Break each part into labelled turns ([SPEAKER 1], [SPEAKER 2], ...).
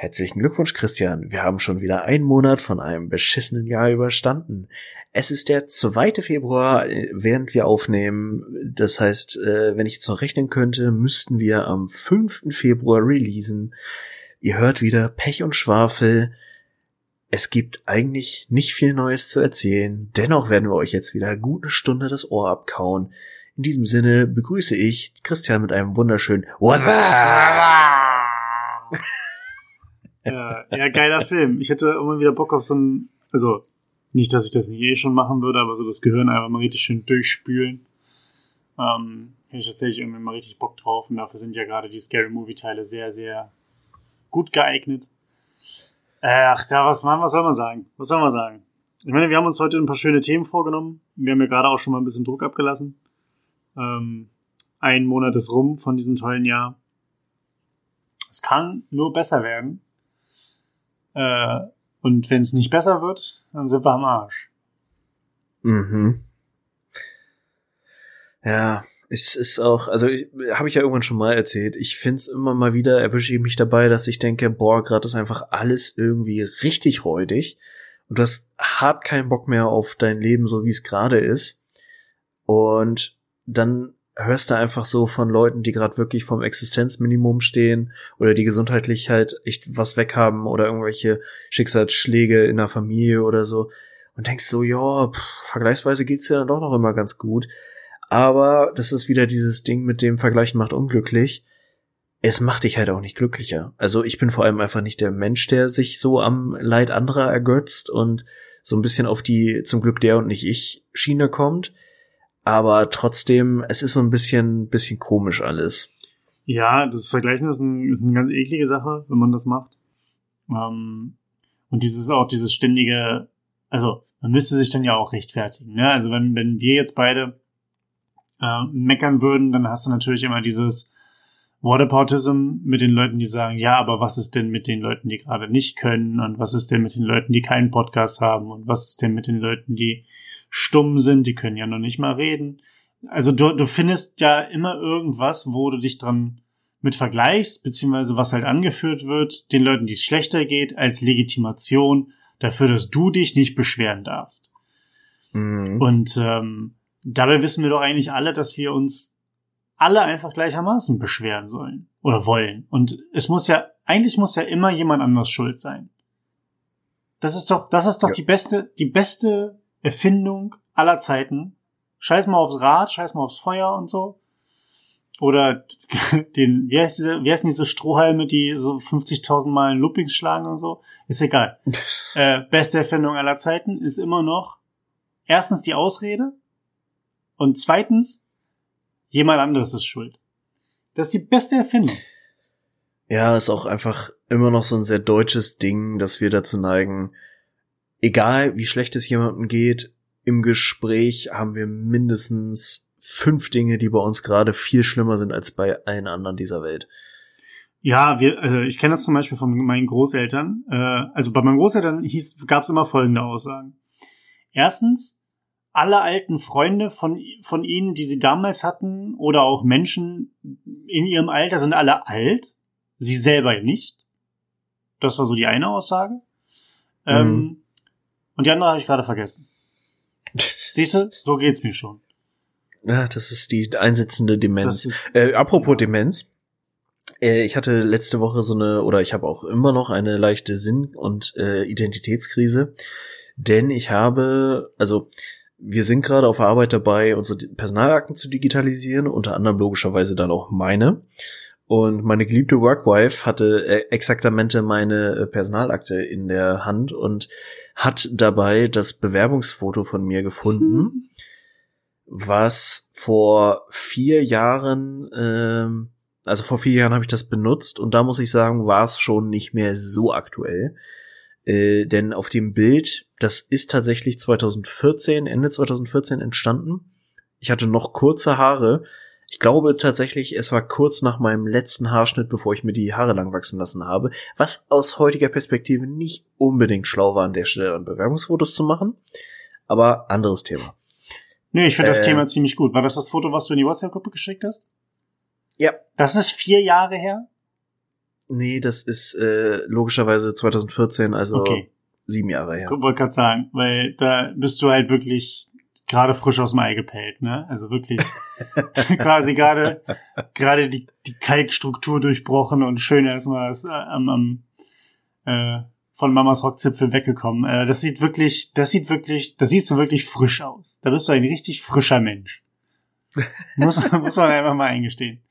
[SPEAKER 1] Herzlichen Glückwunsch, Christian. Wir haben schon wieder einen Monat von einem beschissenen Jahr überstanden. Es ist der 2. Februar, äh, während wir aufnehmen. Das heißt, äh, wenn ich jetzt noch rechnen könnte, müssten wir am 5. Februar releasen. Ihr hört wieder Pech und Schwafel. Es gibt eigentlich nicht viel Neues zu erzählen. Dennoch werden wir euch jetzt wieder eine gute Stunde das Ohr abkauen. In diesem Sinne begrüße ich Christian mit einem wunderschönen What
[SPEAKER 2] ja, geiler Film. Ich hätte immer wieder Bock auf so ein, also nicht, dass ich das nicht eh schon machen würde, aber so das Gehirn einfach mal richtig schön durchspülen. Ähm, hätte ich tatsächlich irgendwie mal richtig Bock drauf und dafür sind ja gerade die Scary Movie Teile sehr, sehr gut geeignet. Ach, da was, man, was soll man sagen? Was soll man sagen? Ich meine, wir haben uns heute ein paar schöne Themen vorgenommen. Wir haben ja gerade auch schon mal ein bisschen Druck abgelassen. Ähm, ein Monat ist rum von diesem tollen Jahr. Es kann nur besser werden. Äh, und wenn es nicht besser wird, dann sind wir am Arsch.
[SPEAKER 1] Mhm. Ja, es ist auch, also habe ich ja irgendwann schon mal erzählt, ich find's immer mal wieder, erwische ich mich dabei, dass ich denke, boah, gerade ist einfach alles irgendwie richtig räudig und du hast hart keinen Bock mehr auf dein Leben, so wie es gerade ist. Und dann hörst du einfach so von Leuten, die gerade wirklich vom Existenzminimum stehen oder die gesundheitlich halt echt was weghaben oder irgendwelche Schicksalsschläge in der Familie oder so und denkst so, ja, vergleichsweise geht's ja dann doch noch immer ganz gut. Aber das ist wieder dieses Ding mit dem Vergleichen macht unglücklich. Es macht dich halt auch nicht glücklicher. Also ich bin vor allem einfach nicht der Mensch, der sich so am Leid anderer ergötzt und so ein bisschen auf die zum Glück der und nicht ich Schiene kommt aber trotzdem, es ist so ein bisschen, bisschen komisch alles.
[SPEAKER 2] Ja, das Vergleichen ist, ein, ist eine ganz eklige Sache, wenn man das macht. Ähm, und dieses auch, dieses ständige, also man müsste sich dann ja auch rechtfertigen. Ne? Also wenn, wenn wir jetzt beide äh, meckern würden, dann hast du natürlich immer dieses Whataboutism mit den Leuten, die sagen, ja, aber was ist denn mit den Leuten, die gerade nicht können und was ist denn mit den Leuten, die keinen Podcast haben und was ist denn mit den Leuten, die stumm sind, die können ja noch nicht mal reden. Also du, du findest ja immer irgendwas, wo du dich dran mit vergleichst, beziehungsweise was halt angeführt wird, den Leuten, die es schlechter geht, als Legitimation dafür, dass du dich nicht beschweren darfst. Mhm. Und ähm, dabei wissen wir doch eigentlich alle, dass wir uns alle einfach gleichermaßen beschweren sollen oder wollen. Und es muss ja, eigentlich muss ja immer jemand anders schuld sein. Das ist doch, das ist doch ja. die beste, die beste Erfindung aller Zeiten. Scheiß mal aufs Rad, scheiß mal aufs Feuer und so. Oder den, wie heißt diese, wie heißen diese Strohhalme, die so 50.000 Mal Loopings schlagen und so? Ist egal. äh, beste Erfindung aller Zeiten ist immer noch erstens die Ausrede und zweitens jemand anderes ist schuld. Das ist die beste Erfindung.
[SPEAKER 1] Ja, ist auch einfach immer noch so ein sehr deutsches Ding, dass wir dazu neigen, egal wie schlecht es jemandem geht, im Gespräch haben wir mindestens fünf Dinge, die bei uns gerade viel schlimmer sind als bei allen anderen dieser Welt.
[SPEAKER 2] Ja, wir, also ich kenne das zum Beispiel von meinen Großeltern. Äh, also bei meinen Großeltern hieß, gab es immer folgende Aussagen. Erstens, alle alten Freunde von, von ihnen, die sie damals hatten, oder auch Menschen in ihrem Alter, sind alle alt. Sie selber nicht. Das war so die eine Aussage. Ähm, mhm. Ähm, und die andere habe ich gerade vergessen. Siehst du, so geht's mir schon.
[SPEAKER 1] Ja, das ist die einsetzende Demenz. Äh, apropos Demenz. Äh, ich hatte letzte Woche so eine, oder ich habe auch immer noch eine leichte Sinn- und äh, Identitätskrise. Denn ich habe, also wir sind gerade auf Arbeit dabei, unsere Personalakten zu digitalisieren, unter anderem logischerweise dann auch meine. Und meine geliebte Workwife hatte äh, exaktamente meine äh, Personalakte in der Hand und hat dabei das Bewerbungsfoto von mir gefunden, hm. was vor vier Jahren, ähm, also vor vier Jahren habe ich das benutzt und da muss ich sagen, war es schon nicht mehr so aktuell. Äh, denn auf dem Bild, das ist tatsächlich 2014, Ende 2014 entstanden. Ich hatte noch kurze Haare, ich glaube tatsächlich, es war kurz nach meinem letzten Haarschnitt, bevor ich mir die Haare lang wachsen lassen habe, was aus heutiger Perspektive nicht unbedingt schlau war, an der Stelle dann Bewerbungsfotos zu machen. Aber anderes Thema.
[SPEAKER 2] Nee, ich finde äh, das Thema ziemlich gut. War das das Foto, was du in die WhatsApp-Gruppe geschickt hast?
[SPEAKER 1] Ja.
[SPEAKER 2] Das ist vier Jahre her?
[SPEAKER 1] Nee, das ist äh, logischerweise 2014, also okay. sieben Jahre her.
[SPEAKER 2] Ich wollte gerade sagen, weil da bist du halt wirklich gerade frisch aus dem Ei gepellt, ne? Also wirklich quasi gerade gerade die, die Kalkstruktur durchbrochen und schön erstmal äh, am, am äh, von Mamas Rockzipfel weggekommen. Äh, das sieht wirklich, das sieht wirklich, das siehst du wirklich frisch aus. Da bist du ein richtig frischer Mensch. muss, muss man einfach mal eingestehen.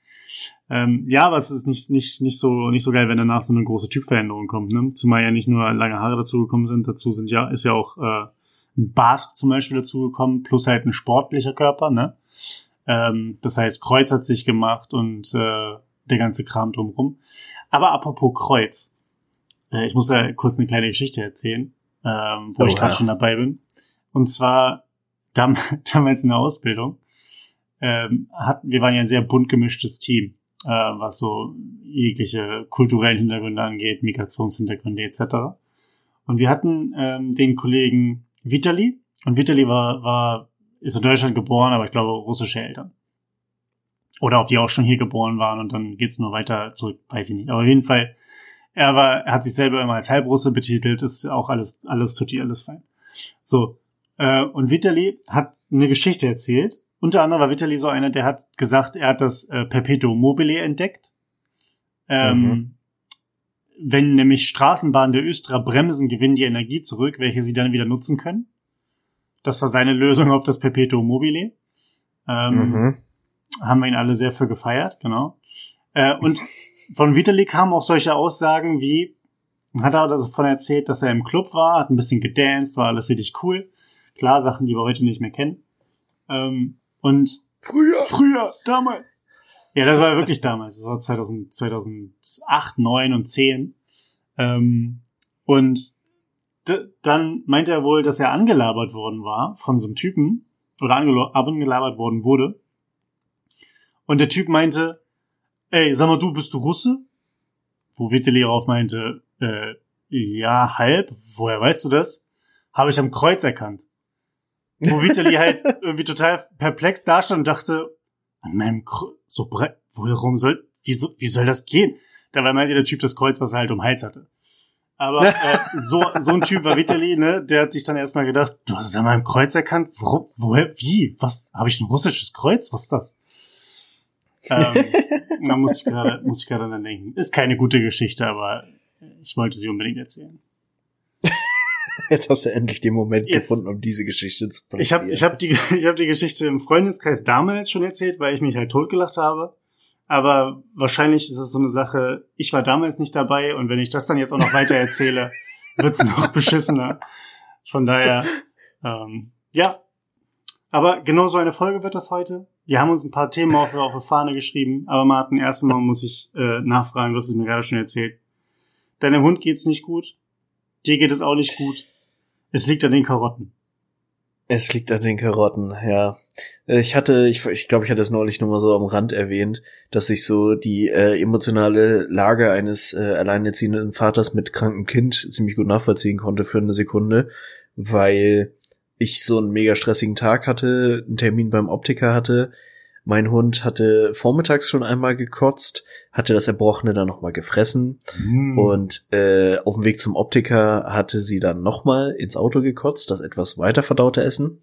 [SPEAKER 2] Ähm, ja, aber es ist nicht, nicht, nicht so, nicht so geil, wenn danach so eine große Typveränderung kommt, ne? Zumal ja nicht nur lange Haare dazugekommen sind, dazu sind ja, ist ja auch äh, ein Bart zum Beispiel dazugekommen, plus halt ein sportlicher Körper, ne? Ähm, das heißt, Kreuz hat sich gemacht und äh, der ganze Kram drumrum. Aber apropos Kreuz, äh, ich muss ja kurz eine kleine Geschichte erzählen, ähm, wo oh, ich gerade schon dabei bin. Und zwar dam damals in der Ausbildung ähm, hatten wir waren ja ein sehr bunt gemischtes Team äh, was so jegliche kulturellen Hintergründe angeht, Migrationshintergründe etc. Und wir hatten ähm, den Kollegen Vitali und Vitali war, war ist in Deutschland geboren, aber ich glaube russische Eltern. Oder ob die auch schon hier geboren waren und dann geht's nur weiter zurück, weiß ich nicht. Aber auf jeden Fall, er war, er hat sich selber immer als Halbrusse betitelt, ist auch alles, alles tut tutti, alles fein. So. Äh, und Vitali hat eine Geschichte erzählt, unter anderem war Vitali so einer, der hat gesagt, er hat das äh, Perpetuum mobile entdeckt. Ähm, mhm. Wenn nämlich Straßenbahnen der Östra bremsen, gewinnen die Energie zurück, welche sie dann wieder nutzen können. Das war seine Lösung auf das Perpetuum mobile. Ähm, mhm. Haben wir ihn alle sehr für gefeiert, genau. Äh, und von Vitali kamen auch solche Aussagen wie, hat er davon erzählt, dass er im Club war, hat ein bisschen gedanced, war alles richtig cool. Klar, Sachen, die wir heute nicht mehr kennen. Ähm, und
[SPEAKER 1] früher,
[SPEAKER 2] früher, damals. Ja, das war wirklich damals. Das war 2000, 2008, 9 und 10. Ähm, und dann meinte er wohl, dass er angelabert worden war von so einem Typen oder angelabert worden wurde. Und der Typ meinte, ey, sag mal, du bist du Russe? Wo Witteli darauf meinte, äh, ja, halb. Woher weißt du das? Habe ich am Kreuz erkannt. Wo Vitali halt irgendwie total perplex dastand und dachte, an meinem Kr so breit, warum soll, wie, so, wie soll das gehen? Dabei meinte der Typ das Kreuz, was er halt um Hals hatte. Aber äh, so, so ein Typ war Vitali, ne? Der hat sich dann erstmal gedacht, du hast es an meinem Kreuz erkannt? Wo, woher? Wie? Was? Habe ich ein russisches Kreuz? Was ist das? ähm, da muss ich gerade muss ich gerade dann denken. Ist keine gute Geschichte, aber ich wollte sie unbedingt erzählen.
[SPEAKER 1] Jetzt hast du endlich den Moment Jetzt. gefunden, um diese Geschichte zu
[SPEAKER 2] platzieren. Ich habe ich hab die, ich hab die Geschichte im Freundeskreis damals schon erzählt, weil ich mich halt totgelacht habe. Aber wahrscheinlich ist es so eine Sache, ich war damals nicht dabei und wenn ich das dann jetzt auch noch weiter erzähle, wird's noch beschissener. Von daher, ähm, ja. Aber genau so eine Folge wird das heute. Wir haben uns ein paar Themen auf, auf die Fahne geschrieben. Aber Martin, erstmal muss ich äh, nachfragen, du hast es mir gerade schon erzählt. Deinem Hund geht's nicht gut. Dir geht es auch nicht gut. Es liegt an den Karotten.
[SPEAKER 1] Es liegt an den Karotten, ja. Ich hatte, ich, ich glaube, ich hatte es neulich nur mal so am Rand erwähnt, dass ich so die äh, emotionale Lage eines äh, alleinerziehenden Vaters mit krankem Kind ziemlich gut nachvollziehen konnte für eine Sekunde, weil ich so einen mega stressigen Tag hatte, einen Termin beim Optiker hatte, mein Hund hatte vormittags schon einmal gekotzt, hatte das Erbrochene dann nochmal gefressen mm. und äh, auf dem Weg zum Optiker hatte sie dann nochmal ins Auto gekotzt, das etwas weiter verdaute Essen.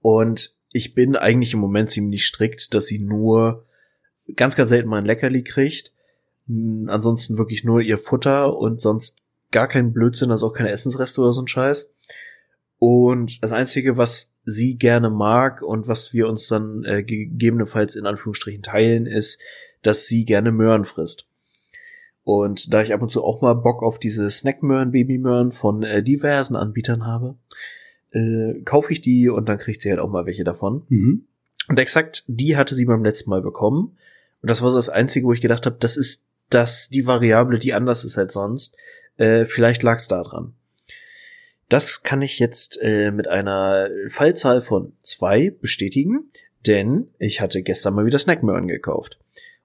[SPEAKER 1] Und ich bin eigentlich im Moment ziemlich strikt, dass sie nur ganz, ganz selten mal ein Leckerli kriegt. Ansonsten wirklich nur ihr Futter und sonst gar kein Blödsinn, also auch keine Essensreste oder so ein Scheiß. Und das Einzige, was sie gerne mag und was wir uns dann äh, gegebenenfalls in Anführungsstrichen teilen, ist, dass sie gerne Möhren frisst. Und da ich ab und zu auch mal Bock auf diese Snackmöhren, Babymöhren von äh, diversen Anbietern habe, äh, kaufe ich die und dann kriegt sie halt auch mal welche davon. Mhm. Und exakt die hatte sie beim letzten Mal bekommen. Und das war so das Einzige, wo ich gedacht habe, das ist das die Variable, die anders ist als sonst. Äh, vielleicht lag es da dran. Das kann ich jetzt äh, mit einer Fallzahl von zwei bestätigen, denn ich hatte gestern mal wieder Snackmöhren gekauft.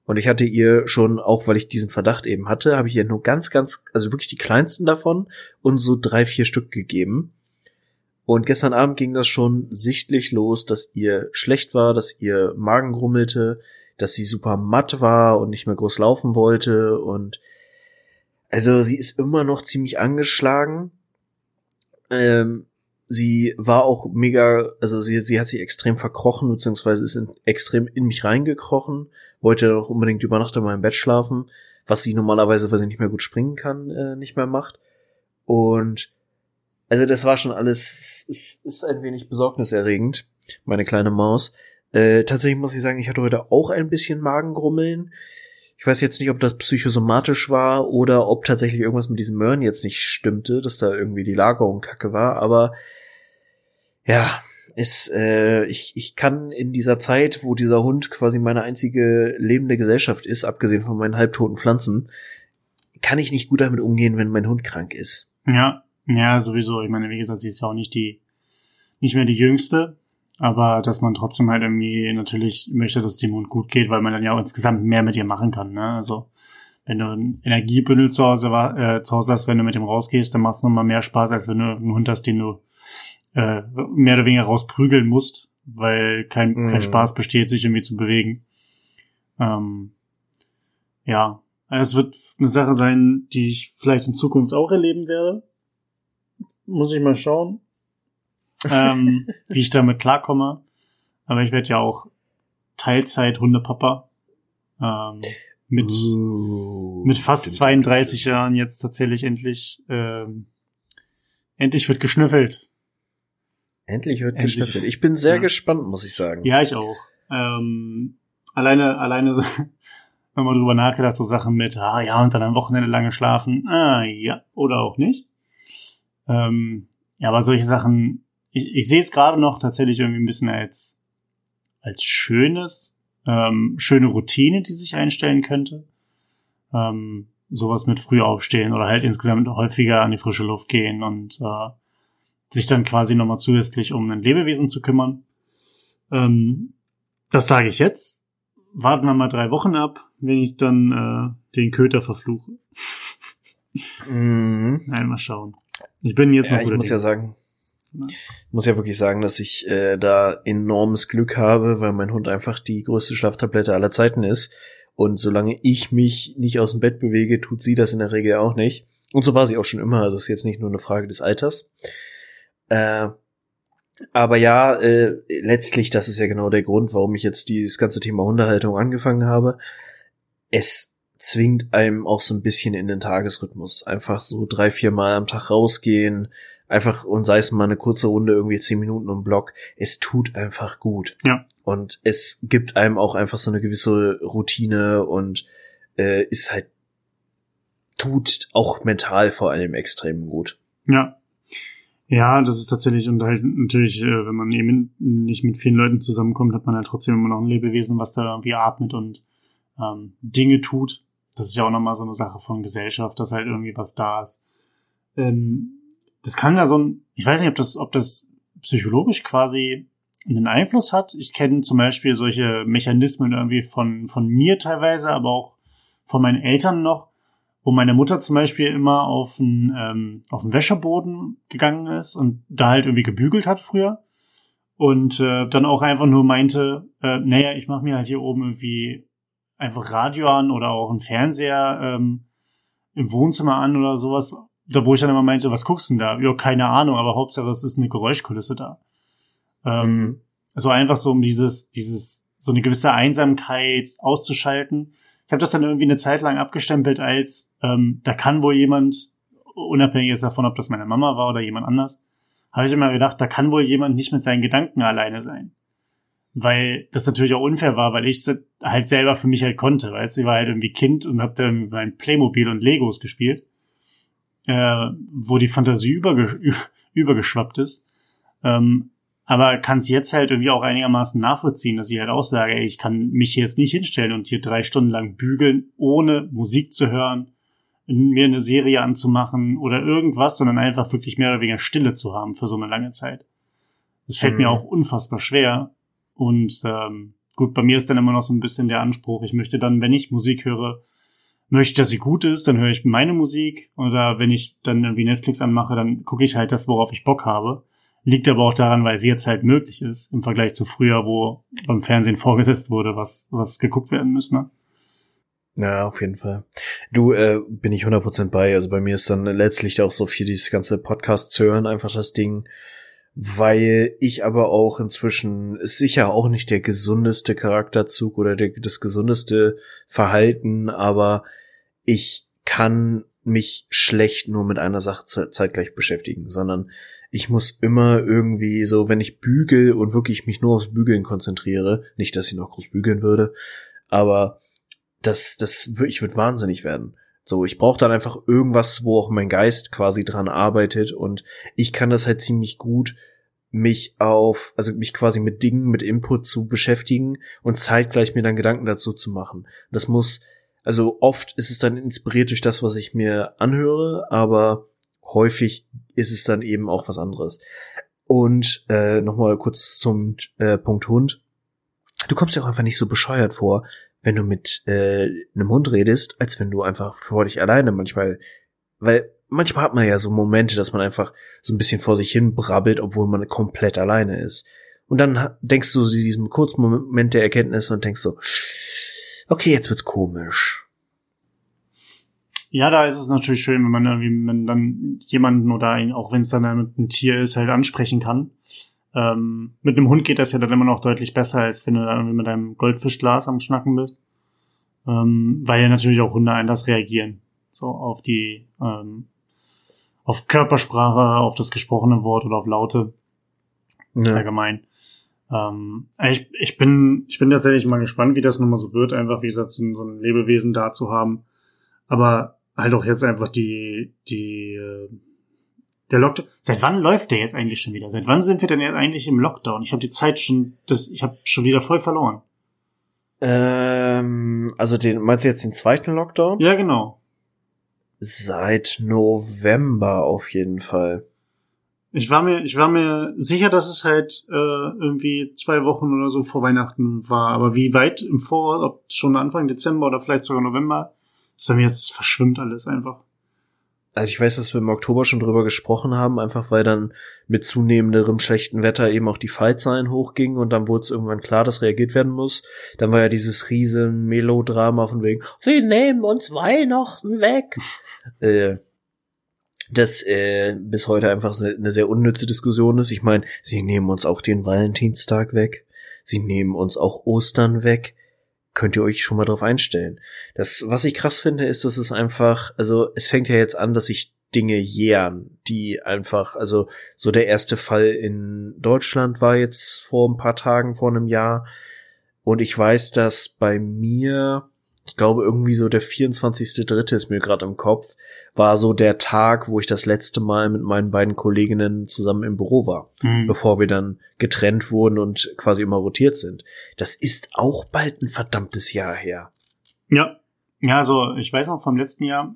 [SPEAKER 1] Und ich hatte ihr schon, auch weil ich diesen Verdacht eben hatte, habe ich ihr nur ganz, ganz, also wirklich die kleinsten davon und so drei, vier Stück gegeben. Und gestern Abend ging das schon sichtlich los, dass ihr schlecht war, dass ihr Magen grummelte, dass sie super matt war und nicht mehr groß laufen wollte und also sie ist immer noch ziemlich angeschlagen. Ähm, sie war auch mega, also sie, sie hat sich extrem verkrochen, beziehungsweise ist in, extrem in mich reingekrochen, wollte auch unbedingt über Nacht in meinem Bett schlafen, was sie normalerweise, weil sie nicht mehr gut springen kann, äh, nicht mehr macht. Und also das war schon alles, ist, ist ein wenig besorgniserregend, meine kleine Maus. Äh, tatsächlich muss ich sagen, ich hatte heute auch ein bisschen Magengrummeln. Ich weiß jetzt nicht, ob das psychosomatisch war oder ob tatsächlich irgendwas mit diesem Möhren jetzt nicht stimmte, dass da irgendwie die Lagerung kacke war, aber ja, ist, äh, ich, ich kann in dieser Zeit, wo dieser Hund quasi meine einzige lebende Gesellschaft ist, abgesehen von meinen halbtoten Pflanzen, kann ich nicht gut damit umgehen, wenn mein Hund krank ist.
[SPEAKER 2] Ja, ja, sowieso. Ich meine, wie gesagt, sie ist ja auch nicht die, nicht mehr die jüngste, aber dass man trotzdem halt irgendwie natürlich möchte, dass es dem Hund gut geht, weil man dann ja auch insgesamt mehr mit ihr machen kann, ne? Also, wenn du ein Energiebündel zu Hause, äh, zu Hause hast, wenn du mit dem rausgehst, dann machst du nochmal mehr Spaß, als wenn du einen Hund hast, den du äh, mehr oder weniger rausprügeln musst, weil kein, mhm. kein Spaß besteht, sich irgendwie zu bewegen. Ähm, ja, also es wird eine Sache sein, die ich vielleicht in Zukunft auch erleben werde. Muss ich mal schauen, ähm, wie ich damit klarkomme. Aber ich werde ja auch Teilzeit Hundepapa. Ähm, mit, uh, mit fast 32 Jahren jetzt tatsächlich endlich, ähm, endlich wird geschnüffelt.
[SPEAKER 1] Endlich wird Endlich. geschnüffelt. Ich bin sehr ja. gespannt, muss ich sagen.
[SPEAKER 2] Ja, ich auch. Ähm, alleine, alleine, wenn man drüber nachgedacht, so Sachen mit, ah ja, und dann am Wochenende lange schlafen, ah ja, oder auch nicht. Ähm, ja, aber solche Sachen, ich, ich sehe es gerade noch tatsächlich irgendwie ein bisschen als, als schönes, ähm, schöne Routine, die sich einstellen könnte. Ähm, sowas mit früh aufstehen oder halt insgesamt häufiger an die frische Luft gehen und äh, sich dann quasi nochmal zusätzlich um ein Lebewesen zu kümmern. Ähm, das sage ich jetzt. Warten wir mal drei Wochen ab, wenn ich dann äh, den Köter verfluche. Mhm. Nein, mal schauen. Ich bin jetzt
[SPEAKER 1] ja, noch Ich muss Ding. ja sagen, ich muss ja wirklich sagen, dass ich äh, da enormes Glück habe, weil mein Hund einfach die größte Schlaftablette aller Zeiten ist. Und solange ich mich nicht aus dem Bett bewege, tut sie das in der Regel auch nicht. Und so war sie auch schon immer. Also es ist jetzt nicht nur eine Frage des Alters. Äh, aber ja, äh, letztlich, das ist ja genau der Grund, warum ich jetzt dieses ganze Thema Hundehaltung angefangen habe. Es zwingt einem auch so ein bisschen in den Tagesrhythmus. Einfach so drei, vier Mal am Tag rausgehen, einfach und sei es mal eine kurze Runde, irgendwie zehn Minuten um Block. Es tut einfach gut.
[SPEAKER 2] Ja.
[SPEAKER 1] Und es gibt einem auch einfach so eine gewisse Routine und äh, ist halt tut auch mental vor allem extrem gut.
[SPEAKER 2] Ja, ja, das ist tatsächlich und halt natürlich, äh, wenn man eben nicht mit vielen Leuten zusammenkommt, hat man halt trotzdem immer noch ein Lebewesen, was da irgendwie atmet und ähm, Dinge tut. Das ist ja auch nochmal so eine Sache von Gesellschaft, dass halt irgendwie was da ist. Ähm, das kann ja so ein, ich weiß nicht, ob das, ob das psychologisch quasi einen Einfluss hat. Ich kenne zum Beispiel solche Mechanismen irgendwie von, von mir teilweise, aber auch von meinen Eltern noch, wo meine Mutter zum Beispiel immer auf den, ähm, auf den Wäscheboden gegangen ist und da halt irgendwie gebügelt hat früher. Und äh, dann auch einfach nur meinte, äh, naja, ich mache mir halt hier oben irgendwie einfach Radio an oder auch einen Fernseher ähm, im Wohnzimmer an oder sowas. Da wo ich dann immer meinte, was guckst du denn da? Ja, keine Ahnung, aber Hauptsache es ist eine Geräuschkulisse da. Ähm, mhm. So einfach so, um dieses, dieses, so eine gewisse Einsamkeit auszuschalten ich habe das dann irgendwie eine Zeit lang abgestempelt als, ähm, da kann wohl jemand, unabhängig jetzt davon, ob das meine Mama war oder jemand anders, habe ich immer gedacht, da kann wohl jemand nicht mit seinen Gedanken alleine sein. Weil das natürlich auch unfair war, weil ich halt selber für mich halt konnte. Weißt du, ich war halt irgendwie Kind und hab dann mit meinem Playmobil und Legos gespielt, äh, wo die Fantasie überge übergeschwappt ist. Ähm, aber kann es jetzt halt irgendwie auch einigermaßen nachvollziehen, dass ich halt auch sage, ey, ich kann mich jetzt nicht hinstellen und hier drei Stunden lang bügeln, ohne Musik zu hören, mir eine Serie anzumachen oder irgendwas, sondern einfach wirklich mehr oder weniger Stille zu haben für so eine lange Zeit. Das fällt mhm. mir auch unfassbar schwer. Und ähm, gut, bei mir ist dann immer noch so ein bisschen der Anspruch, ich möchte dann, wenn ich Musik höre, möchte dass sie gut ist, dann höre ich meine Musik. Oder wenn ich dann irgendwie Netflix anmache, dann gucke ich halt das, worauf ich Bock habe Liegt aber auch daran, weil sie jetzt halt möglich ist, im Vergleich zu früher, wo beim Fernsehen vorgesetzt wurde, was, was geguckt werden müsste. Ne?
[SPEAKER 1] Ja, auf jeden Fall. Du, äh, bin ich 100% bei. Also bei mir ist dann letztlich auch so viel dieses ganze Podcast zu hören einfach das Ding, weil ich aber auch inzwischen ist sicher auch nicht der gesundeste Charakterzug oder der, das gesundeste Verhalten, aber ich kann mich schlecht nur mit einer Sache zeitgleich beschäftigen, sondern ich muss immer irgendwie so, wenn ich bügel und wirklich mich nur aufs Bügeln konzentriere, nicht, dass ich noch groß bügeln würde, aber das, das, ich würde wahnsinnig werden. So, ich brauche dann einfach irgendwas, wo auch mein Geist quasi dran arbeitet und ich kann das halt ziemlich gut mich auf, also mich quasi mit Dingen, mit Input zu beschäftigen und zeitgleich mir dann Gedanken dazu zu machen. Das muss, also oft ist es dann inspiriert durch das, was ich mir anhöre, aber häufig ist es dann eben auch was anderes. Und äh, nochmal kurz zum äh, Punkt Hund. Du kommst ja auch einfach nicht so bescheuert vor, wenn du mit äh, einem Hund redest, als wenn du einfach vor dich alleine manchmal, weil manchmal hat man ja so Momente, dass man einfach so ein bisschen vor sich hin brabbelt, obwohl man komplett alleine ist. Und dann denkst du diesem kurzen Moment der Erkenntnis und denkst so, okay, jetzt wird's komisch.
[SPEAKER 2] Ja, da ist es natürlich schön, wenn man irgendwie wenn dann jemanden oder auch wenn es dann ein Tier ist, halt ansprechen kann. Ähm, mit einem Hund geht das ja dann immer noch deutlich besser, als wenn du da irgendwie mit einem Goldfischglas am Schnacken bist. Ähm, weil ja natürlich auch Hunde anders reagieren. So auf die, ähm, auf Körpersprache, auf das gesprochene Wort oder auf Laute. Ja. Allgemein. Ähm, ich, ich bin, ich bin tatsächlich mal gespannt, wie das nochmal so wird, einfach wie gesagt, so ein, so ein Lebewesen da zu haben. Aber halt auch jetzt einfach die, die, äh, der Lockdown. Seit wann läuft der jetzt eigentlich schon wieder? Seit wann sind wir denn jetzt eigentlich im Lockdown? Ich habe die Zeit schon, das, ich habe schon wieder voll verloren.
[SPEAKER 1] Ähm, also den, meinst du jetzt den zweiten Lockdown?
[SPEAKER 2] Ja, genau.
[SPEAKER 1] Seit November auf jeden Fall.
[SPEAKER 2] Ich war mir, ich war mir sicher, dass es halt äh, irgendwie zwei Wochen oder so vor Weihnachten war. Aber wie weit im Voraus, ob schon Anfang Dezember oder vielleicht sogar November, ist mir jetzt verschwimmt alles einfach
[SPEAKER 1] also ich weiß, dass wir im Oktober schon drüber gesprochen haben, einfach weil dann mit zunehmenderem schlechten Wetter eben auch die Fallzahlen hochgingen und dann wurde es irgendwann klar, dass reagiert werden muss. Dann war ja dieses riesen Melodrama von wegen, sie nehmen uns Weihnachten weg. äh, das äh, bis heute einfach eine sehr unnütze Diskussion ist. Ich meine, sie nehmen uns auch den Valentinstag weg. Sie nehmen uns auch Ostern weg könnt ihr euch schon mal drauf einstellen. Das, was ich krass finde, ist, dass es einfach, also es fängt ja jetzt an, dass sich Dinge jähren, die einfach, also so der erste Fall in Deutschland war jetzt vor ein paar Tagen, vor einem Jahr. Und ich weiß, dass bei mir, ich glaube irgendwie so der 24.3. ist mir gerade im Kopf, war so der Tag, wo ich das letzte Mal mit meinen beiden Kolleginnen zusammen im Büro war, mhm. bevor wir dann getrennt wurden und quasi immer rotiert sind. Das ist auch bald ein verdammtes Jahr her.
[SPEAKER 2] Ja, ja, also ich weiß noch vom letzten Jahr,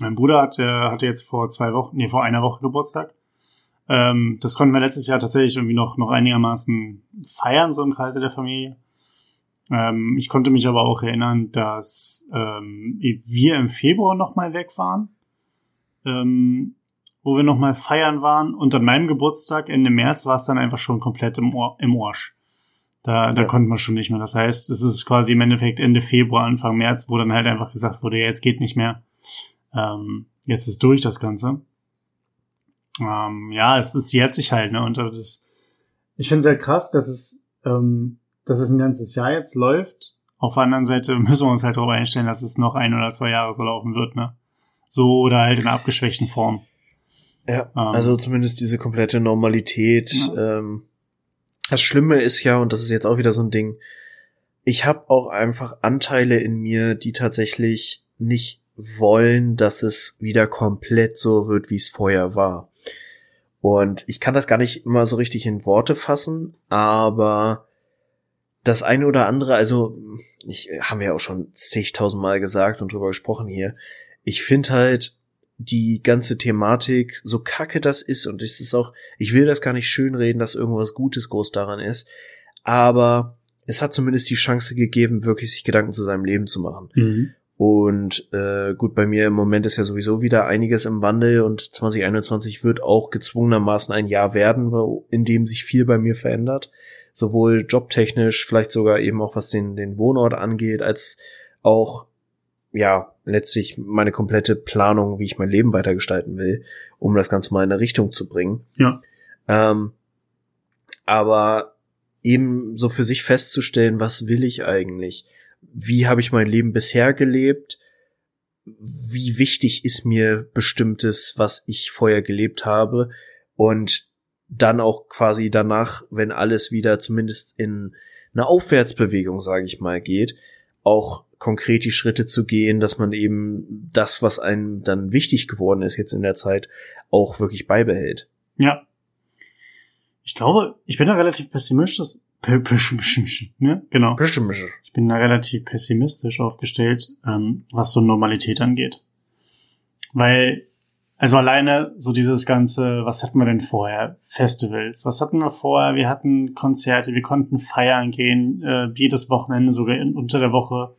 [SPEAKER 2] mein Bruder hat, äh, hatte jetzt vor zwei Wochen, nee, vor einer Woche Geburtstag. Ähm, das konnten wir letztes Jahr tatsächlich irgendwie noch, noch einigermaßen feiern, so im Kreise der Familie. Ähm, ich konnte mich aber auch erinnern, dass ähm, wir im Februar nochmal weg waren, ähm, wo wir nochmal feiern waren. Und an meinem Geburtstag Ende März war es dann einfach schon komplett im, Or im Orsch. Da, da ja. konnte man schon nicht mehr. Das heißt, es ist quasi im Endeffekt Ende Februar, Anfang März, wo dann halt einfach gesagt wurde, ja, jetzt geht nicht mehr. Ähm, jetzt ist durch das Ganze. Ähm, ja, es ist jährt sich halt, ne? Und das, ich finde es halt krass, dass es ähm, dass es ein ganzes Jahr jetzt läuft. Auf der anderen Seite müssen wir uns halt darauf einstellen, dass es noch ein oder zwei Jahre so laufen wird, ne? So oder halt in einer abgeschwächten Form.
[SPEAKER 1] Ja, ähm, also zumindest diese komplette Normalität. Ja. Ähm, das Schlimme ist ja, und das ist jetzt auch wieder so ein Ding, ich habe auch einfach Anteile in mir, die tatsächlich nicht wollen, dass es wieder komplett so wird, wie es vorher war. Und ich kann das gar nicht immer so richtig in Worte fassen, aber das eine oder andere, also ich haben wir ja auch schon zigtausendmal gesagt und drüber gesprochen hier. Ich finde halt die ganze Thematik, so kacke das ist, und es ist auch, ich will das gar nicht schönreden, dass irgendwas Gutes groß daran ist, aber es hat zumindest die Chance gegeben, wirklich sich Gedanken zu seinem Leben zu machen. Mhm. Und äh, gut, bei mir im Moment ist ja sowieso wieder einiges im Wandel und 2021 wird auch gezwungenermaßen ein Jahr werden, in dem sich viel bei mir verändert. Sowohl jobtechnisch, vielleicht sogar eben auch was den, den Wohnort angeht, als auch, ja, letztlich meine komplette Planung, wie ich mein Leben weitergestalten will, um das Ganze mal in eine Richtung zu bringen.
[SPEAKER 2] Ja.
[SPEAKER 1] Ähm, aber eben so für sich festzustellen, was will ich eigentlich? wie habe ich mein Leben bisher gelebt, wie wichtig ist mir bestimmtes, was ich vorher gelebt habe und dann auch quasi danach, wenn alles wieder zumindest in eine Aufwärtsbewegung, sage ich mal, geht, auch konkret die Schritte zu gehen, dass man eben das, was einem dann wichtig geworden ist jetzt in der Zeit, auch wirklich beibehält.
[SPEAKER 2] Ja. Ich glaube, ich bin da relativ pessimistisch, Ne? Genau. Ich bin da relativ pessimistisch aufgestellt, ähm, was so Normalität angeht. Weil, also alleine so dieses ganze, was hatten wir denn vorher? Festivals. Was hatten wir vorher? Wir hatten Konzerte, wir konnten feiern gehen, äh, jedes Wochenende, sogar in, unter der Woche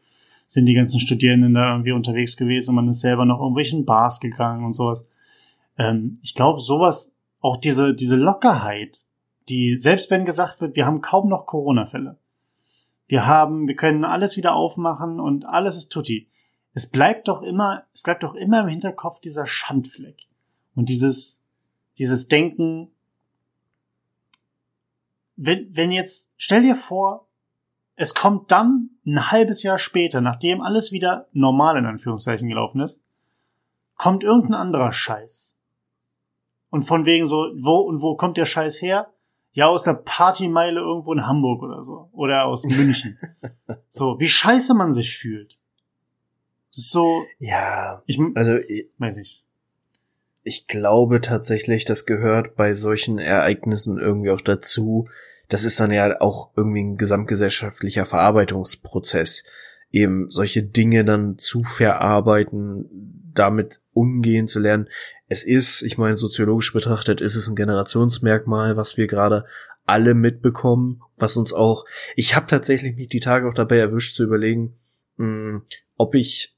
[SPEAKER 2] sind die ganzen Studierenden da irgendwie unterwegs gewesen. Man ist selber noch irgendwelchen Bars gegangen und sowas. Ähm, ich glaube, sowas, auch diese, diese Lockerheit, die, selbst wenn gesagt wird, wir haben kaum noch Corona-Fälle. Wir haben, wir können alles wieder aufmachen und alles ist tutti. Es bleibt doch immer, es bleibt doch immer im Hinterkopf dieser Schandfleck. Und dieses, dieses Denken, wenn, wenn jetzt, stell dir vor, es kommt dann ein halbes Jahr später, nachdem alles wieder normal in Anführungszeichen gelaufen ist, kommt irgendein anderer Scheiß. Und von wegen so, wo und wo kommt der Scheiß her? ja aus der Partymeile irgendwo in Hamburg oder so. Oder aus München. so, wie scheiße man sich fühlt. So.
[SPEAKER 1] Ja. Ich, also, ich, weiß nicht. Ich glaube tatsächlich, das gehört bei solchen Ereignissen irgendwie auch dazu. Das ist dann ja auch irgendwie ein gesamtgesellschaftlicher Verarbeitungsprozess. Eben solche Dinge dann zu verarbeiten, damit umgehen zu lernen es ist, ich meine, soziologisch betrachtet ist es ein Generationsmerkmal, was wir gerade alle mitbekommen, was uns auch, ich habe tatsächlich mich die Tage auch dabei erwischt zu überlegen, mh, hm, ob ich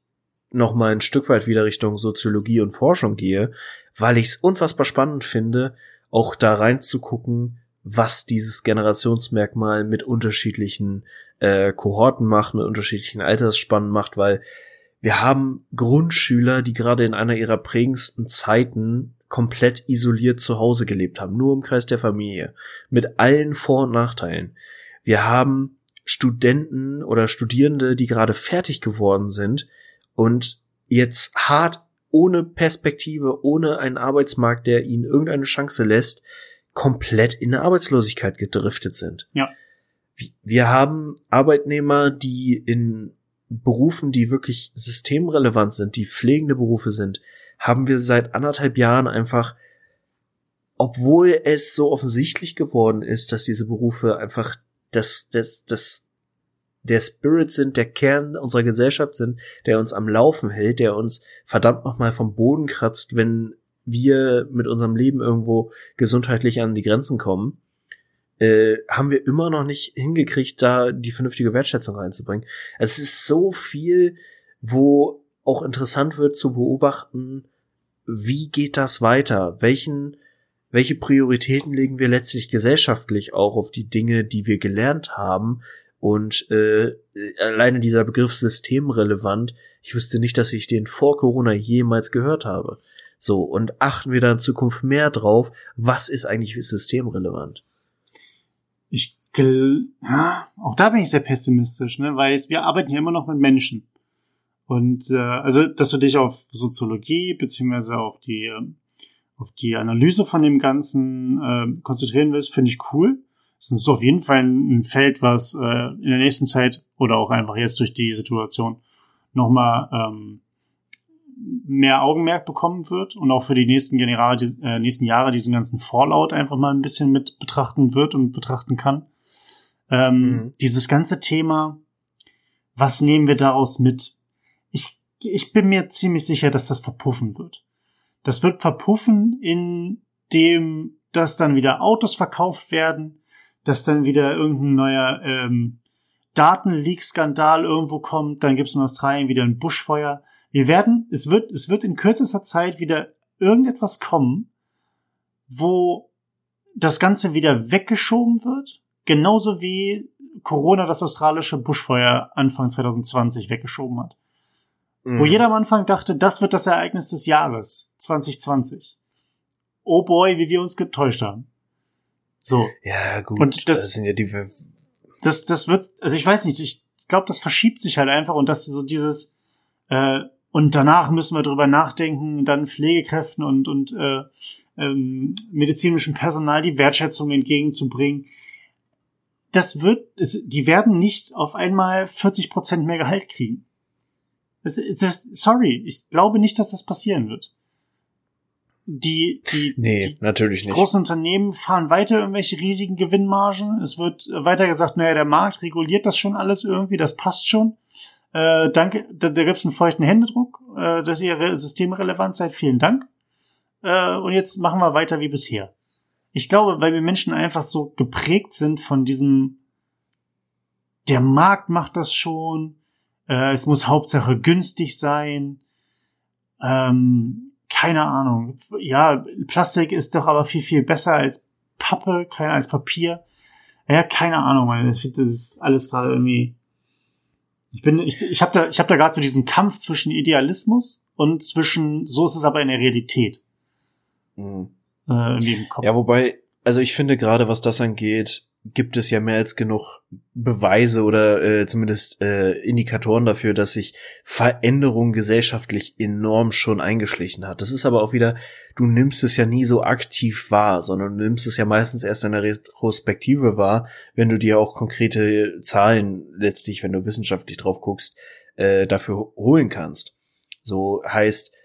[SPEAKER 1] noch mal ein Stück weit wieder Richtung Soziologie und Forschung gehe, weil ich es unfassbar spannend finde, auch da reinzugucken, was dieses Generationsmerkmal mit unterschiedlichen äh, Kohorten macht, mit unterschiedlichen Altersspannen macht, weil wir haben Grundschüler, die gerade in einer ihrer prägendsten Zeiten komplett isoliert zu Hause gelebt haben, nur im Kreis der Familie, mit allen Vor- und Nachteilen. Wir haben Studenten oder Studierende, die gerade fertig geworden sind und jetzt hart ohne Perspektive, ohne einen Arbeitsmarkt, der ihnen irgendeine Chance lässt, komplett in eine Arbeitslosigkeit gedriftet sind.
[SPEAKER 2] Ja.
[SPEAKER 1] Wir haben Arbeitnehmer, die in Berufen, die wirklich systemrelevant sind, die pflegende Berufe sind, haben wir seit anderthalb Jahren einfach, obwohl es so offensichtlich geworden ist, dass diese Berufe einfach das, das, das, der Spirit sind, der Kern unserer Gesellschaft sind, der uns am Laufen hält, der uns verdammt nochmal vom Boden kratzt, wenn wir mit unserem Leben irgendwo gesundheitlich an die Grenzen kommen äh, haben wir immer noch nicht hingekriegt, da die vernünftige Wertschätzung reinzubringen. Es ist so viel, wo auch interessant wird zu beobachten, wie geht das weiter? Welchen, welche Prioritäten legen wir letztlich gesellschaftlich auch auf die Dinge, die wir gelernt haben? Und äh, alleine dieser Begriff systemrelevant, ich wüsste nicht, dass ich den vor Corona jemals gehört habe. So, und achten wir da in Zukunft mehr drauf, was ist eigentlich systemrelevant?
[SPEAKER 2] Ich ja, auch da bin ich sehr pessimistisch, ne, weil wir arbeiten ja immer noch mit Menschen. Und äh, also, dass du dich auf Soziologie beziehungsweise auf die äh, auf die Analyse von dem Ganzen äh, konzentrieren willst, finde ich cool. Es ist auf jeden Fall ein, Feld, was äh, in der nächsten Zeit oder auch einfach jetzt durch die Situation nochmal ähm, mehr Augenmerk bekommen wird und auch für die nächsten, General, äh, nächsten Jahre diesen ganzen Fallout einfach mal ein bisschen mit betrachten wird und betrachten kann. Ähm, mhm. Dieses ganze Thema, was nehmen wir daraus mit? Ich, ich bin mir ziemlich sicher, dass das verpuffen wird. Das wird verpuffen, indem dass dann wieder Autos verkauft werden, dass dann wieder irgendein neuer ähm, Datenleak-Skandal irgendwo kommt, dann gibt es in Australien wieder ein Buschfeuer. Wir werden, es wird, es wird in kürzester Zeit wieder irgendetwas kommen, wo das Ganze wieder weggeschoben wird, genauso wie Corona das australische Buschfeuer Anfang 2020 weggeschoben hat. Mhm. Wo jeder am Anfang dachte, das wird das Ereignis des Jahres 2020. Oh boy, wie wir uns getäuscht haben. So.
[SPEAKER 1] Ja, gut.
[SPEAKER 2] Und das,
[SPEAKER 1] das sind ja die
[SPEAKER 2] das, das wird, also ich weiß nicht, ich glaube, das verschiebt sich halt einfach und dass so dieses, äh, und danach müssen wir drüber nachdenken, dann Pflegekräften und, und äh, ähm, medizinischem Personal die Wertschätzung entgegenzubringen. Das wird, es, die werden nicht auf einmal 40 Prozent mehr Gehalt kriegen. Das, das, sorry, ich glaube nicht, dass das passieren wird. Die, die,
[SPEAKER 1] nee,
[SPEAKER 2] die
[SPEAKER 1] natürlich nicht.
[SPEAKER 2] großen Unternehmen fahren weiter irgendwelche riesigen Gewinnmargen. Es wird weiter gesagt, naja, der Markt reguliert das schon alles irgendwie, das passt schon. Äh, danke, da, da gibt es einen feuchten Händedruck, äh, dass ihr systemrelevant seid. Vielen Dank. Äh, und jetzt machen wir weiter wie bisher. Ich glaube, weil wir Menschen einfach so geprägt sind von diesem, der Markt macht das schon, äh, es muss Hauptsache günstig sein, ähm, keine Ahnung. Ja, Plastik ist doch aber viel, viel besser als Pappe, keiner als Papier. Ja, keine Ahnung, man. Das ist alles gerade irgendwie ich bin, ich, ich habe da, ich habe da gerade so diesen Kampf zwischen Idealismus und zwischen, so ist es aber in der Realität.
[SPEAKER 1] Mhm. Äh, in Kopf. Ja, wobei, also ich finde gerade, was das angeht, gibt es ja mehr als genug Beweise oder äh, zumindest äh, Indikatoren dafür, dass sich Veränderung gesellschaftlich enorm schon eingeschlichen hat. Das ist aber auch wieder, du nimmst es ja nie so aktiv wahr, sondern du nimmst es ja meistens erst in der Retrospektive wahr, wenn du dir auch konkrete Zahlen letztlich, wenn du wissenschaftlich drauf guckst, äh, dafür holen kannst. So heißt,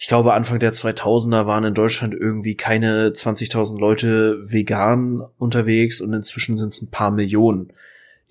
[SPEAKER 1] ich glaube, Anfang der 2000er waren in Deutschland irgendwie keine 20.000 Leute vegan unterwegs und inzwischen sind es ein paar Millionen.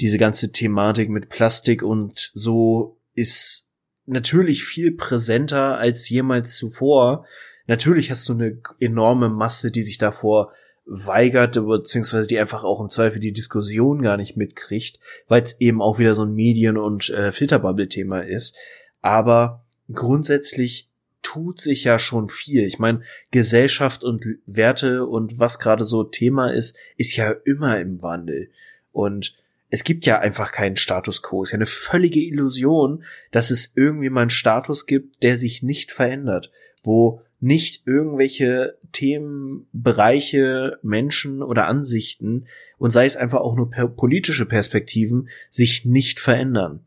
[SPEAKER 1] Diese ganze Thematik mit Plastik und so ist natürlich viel präsenter als jemals zuvor. Natürlich hast du eine enorme Masse, die sich davor weigert, beziehungsweise die einfach auch im Zweifel die Diskussion gar nicht mitkriegt, weil es eben auch wieder so ein Medien- und äh, Filterbubble-Thema ist. Aber grundsätzlich tut sich ja schon viel. Ich meine, Gesellschaft und Werte und was gerade so Thema ist, ist ja immer im Wandel. Und es gibt ja einfach keinen Status quo. Es ist ja eine völlige Illusion, dass es irgendwie mal einen Status gibt, der sich nicht verändert, wo nicht irgendwelche Themen, Bereiche, Menschen oder Ansichten und sei es einfach auch nur politische Perspektiven sich nicht verändern.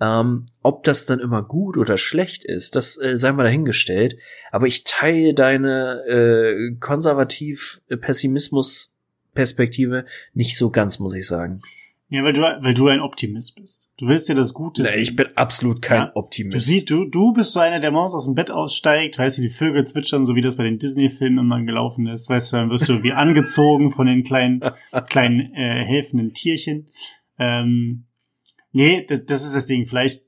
[SPEAKER 1] Ähm, ob das dann immer gut oder schlecht ist, das äh, sei mal dahingestellt. Aber ich teile deine äh, konservativ-Pessimismus-Perspektive nicht so ganz, muss ich sagen.
[SPEAKER 2] Ja, weil du, weil du ein Optimist bist. Du willst ja das Gute
[SPEAKER 1] sehen. ich bin absolut kein ja? Optimist.
[SPEAKER 2] Du siehst, du, du bist so einer, der morgens aus dem Bett aussteigt, weißt du, die Vögel zwitschern, so wie das bei den Disney-Filmen immer gelaufen ist. Weißt du, dann wirst du irgendwie angezogen von den kleinen, kleinen äh, helfenden Tierchen. Ähm, Nee, das, das ist das Ding. Vielleicht,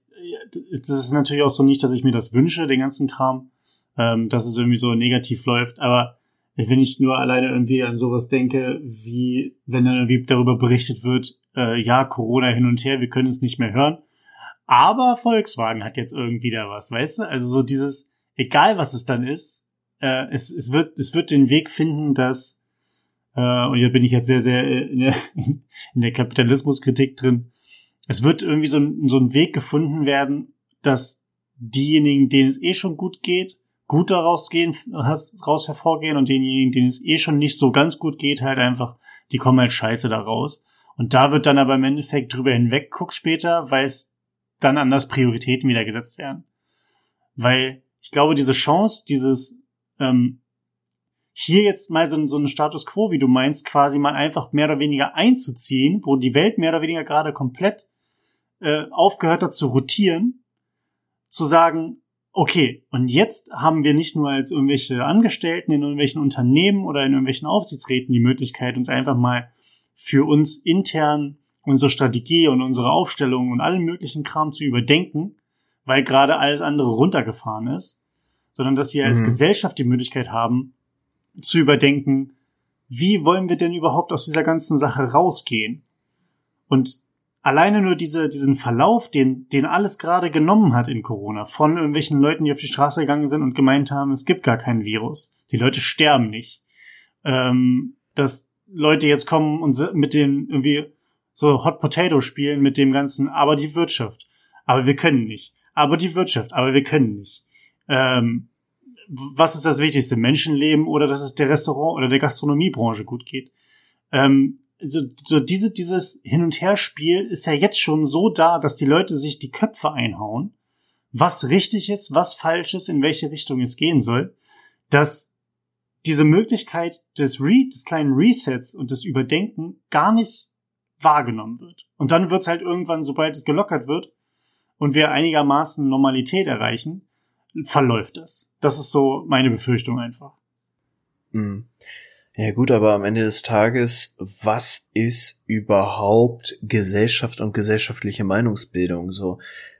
[SPEAKER 2] das ist natürlich auch so nicht, dass ich mir das wünsche, den ganzen Kram, ähm, dass es irgendwie so negativ läuft, aber wenn ich nur alleine irgendwie an sowas denke, wie wenn dann irgendwie darüber berichtet wird, äh, ja, Corona hin und her, wir können es nicht mehr hören. Aber Volkswagen hat jetzt irgendwie da was, weißt du? Also so dieses, egal was es dann ist, äh, es, es wird, es wird den Weg finden, dass, äh, und hier bin ich jetzt sehr, sehr in der, in der Kapitalismuskritik drin, es wird irgendwie so ein, so ein Weg gefunden werden, dass diejenigen, denen es eh schon gut geht, gut daraus gehen, raus hervorgehen und denjenigen, denen es eh schon nicht so ganz gut geht, halt einfach, die kommen halt scheiße da raus. Und da wird dann aber im Endeffekt drüber hinweg guckt später, weil es dann anders Prioritäten wieder gesetzt werden. Weil ich glaube, diese Chance, dieses ähm, hier jetzt mal so, so einen Status quo, wie du meinst, quasi mal einfach mehr oder weniger einzuziehen, wo die Welt mehr oder weniger gerade komplett äh, aufgehört hat zu rotieren, zu sagen, okay, und jetzt haben wir nicht nur als irgendwelche Angestellten in irgendwelchen Unternehmen oder in irgendwelchen Aufsichtsräten die Möglichkeit, uns einfach mal für uns intern unsere Strategie und unsere Aufstellung und allen möglichen Kram zu überdenken, weil gerade alles andere runtergefahren ist, sondern dass wir als mhm. Gesellschaft die Möglichkeit haben, zu überdenken, wie wollen wir denn überhaupt aus dieser ganzen Sache rausgehen? Und alleine nur diese, diesen Verlauf, den, den alles gerade genommen hat in Corona, von irgendwelchen Leuten, die auf die Straße gegangen sind und gemeint haben, es gibt gar kein Virus. Die Leute sterben nicht. Ähm, dass Leute jetzt kommen und mit den irgendwie so Hot Potato spielen mit dem ganzen, aber die Wirtschaft. Aber wir können nicht. Aber die Wirtschaft, aber wir können nicht. Ähm, was ist das Wichtigste? Menschenleben oder dass es der Restaurant oder der Gastronomiebranche gut geht? Ähm, so, so diese, dieses Hin- und Herspiel ist ja jetzt schon so da, dass die Leute sich die Köpfe einhauen, was richtig ist, was falsch ist, in welche Richtung es gehen soll, dass diese Möglichkeit des Re des kleinen Resets und des Überdenken gar nicht wahrgenommen wird. Und dann wird es halt irgendwann, sobald es gelockert wird und wir einigermaßen Normalität erreichen, verläuft das. Das ist so meine Befürchtung einfach.
[SPEAKER 1] Mhm. Ja gut, aber am Ende des Tages, was ist überhaupt Gesellschaft und gesellschaftliche Meinungsbildung? So,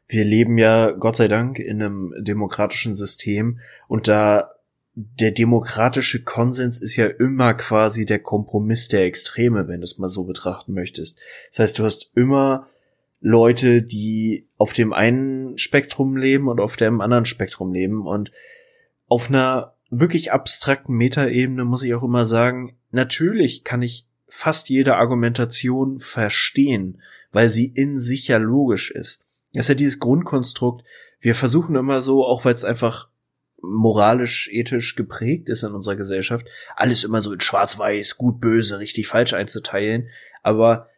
[SPEAKER 1] wir leben ja Gott sei Dank in einem demokratischen System und da der demokratische Konsens ist ja immer quasi der Kompromiss der Extreme, wenn du es mal so betrachten möchtest. Das heißt, du hast immer Leute, die auf dem einen Spektrum leben und auf dem anderen Spektrum leben und auf einer wirklich abstrakten Metaebene muss ich auch immer sagen, natürlich kann ich fast jede Argumentation verstehen, weil sie in sich ja logisch ist. Das ist ja dieses Grundkonstrukt. Wir versuchen immer so, auch weil es einfach moralisch, ethisch geprägt ist in unserer Gesellschaft, alles immer so in schwarz-weiß, gut, böse, richtig falsch einzuteilen. Aber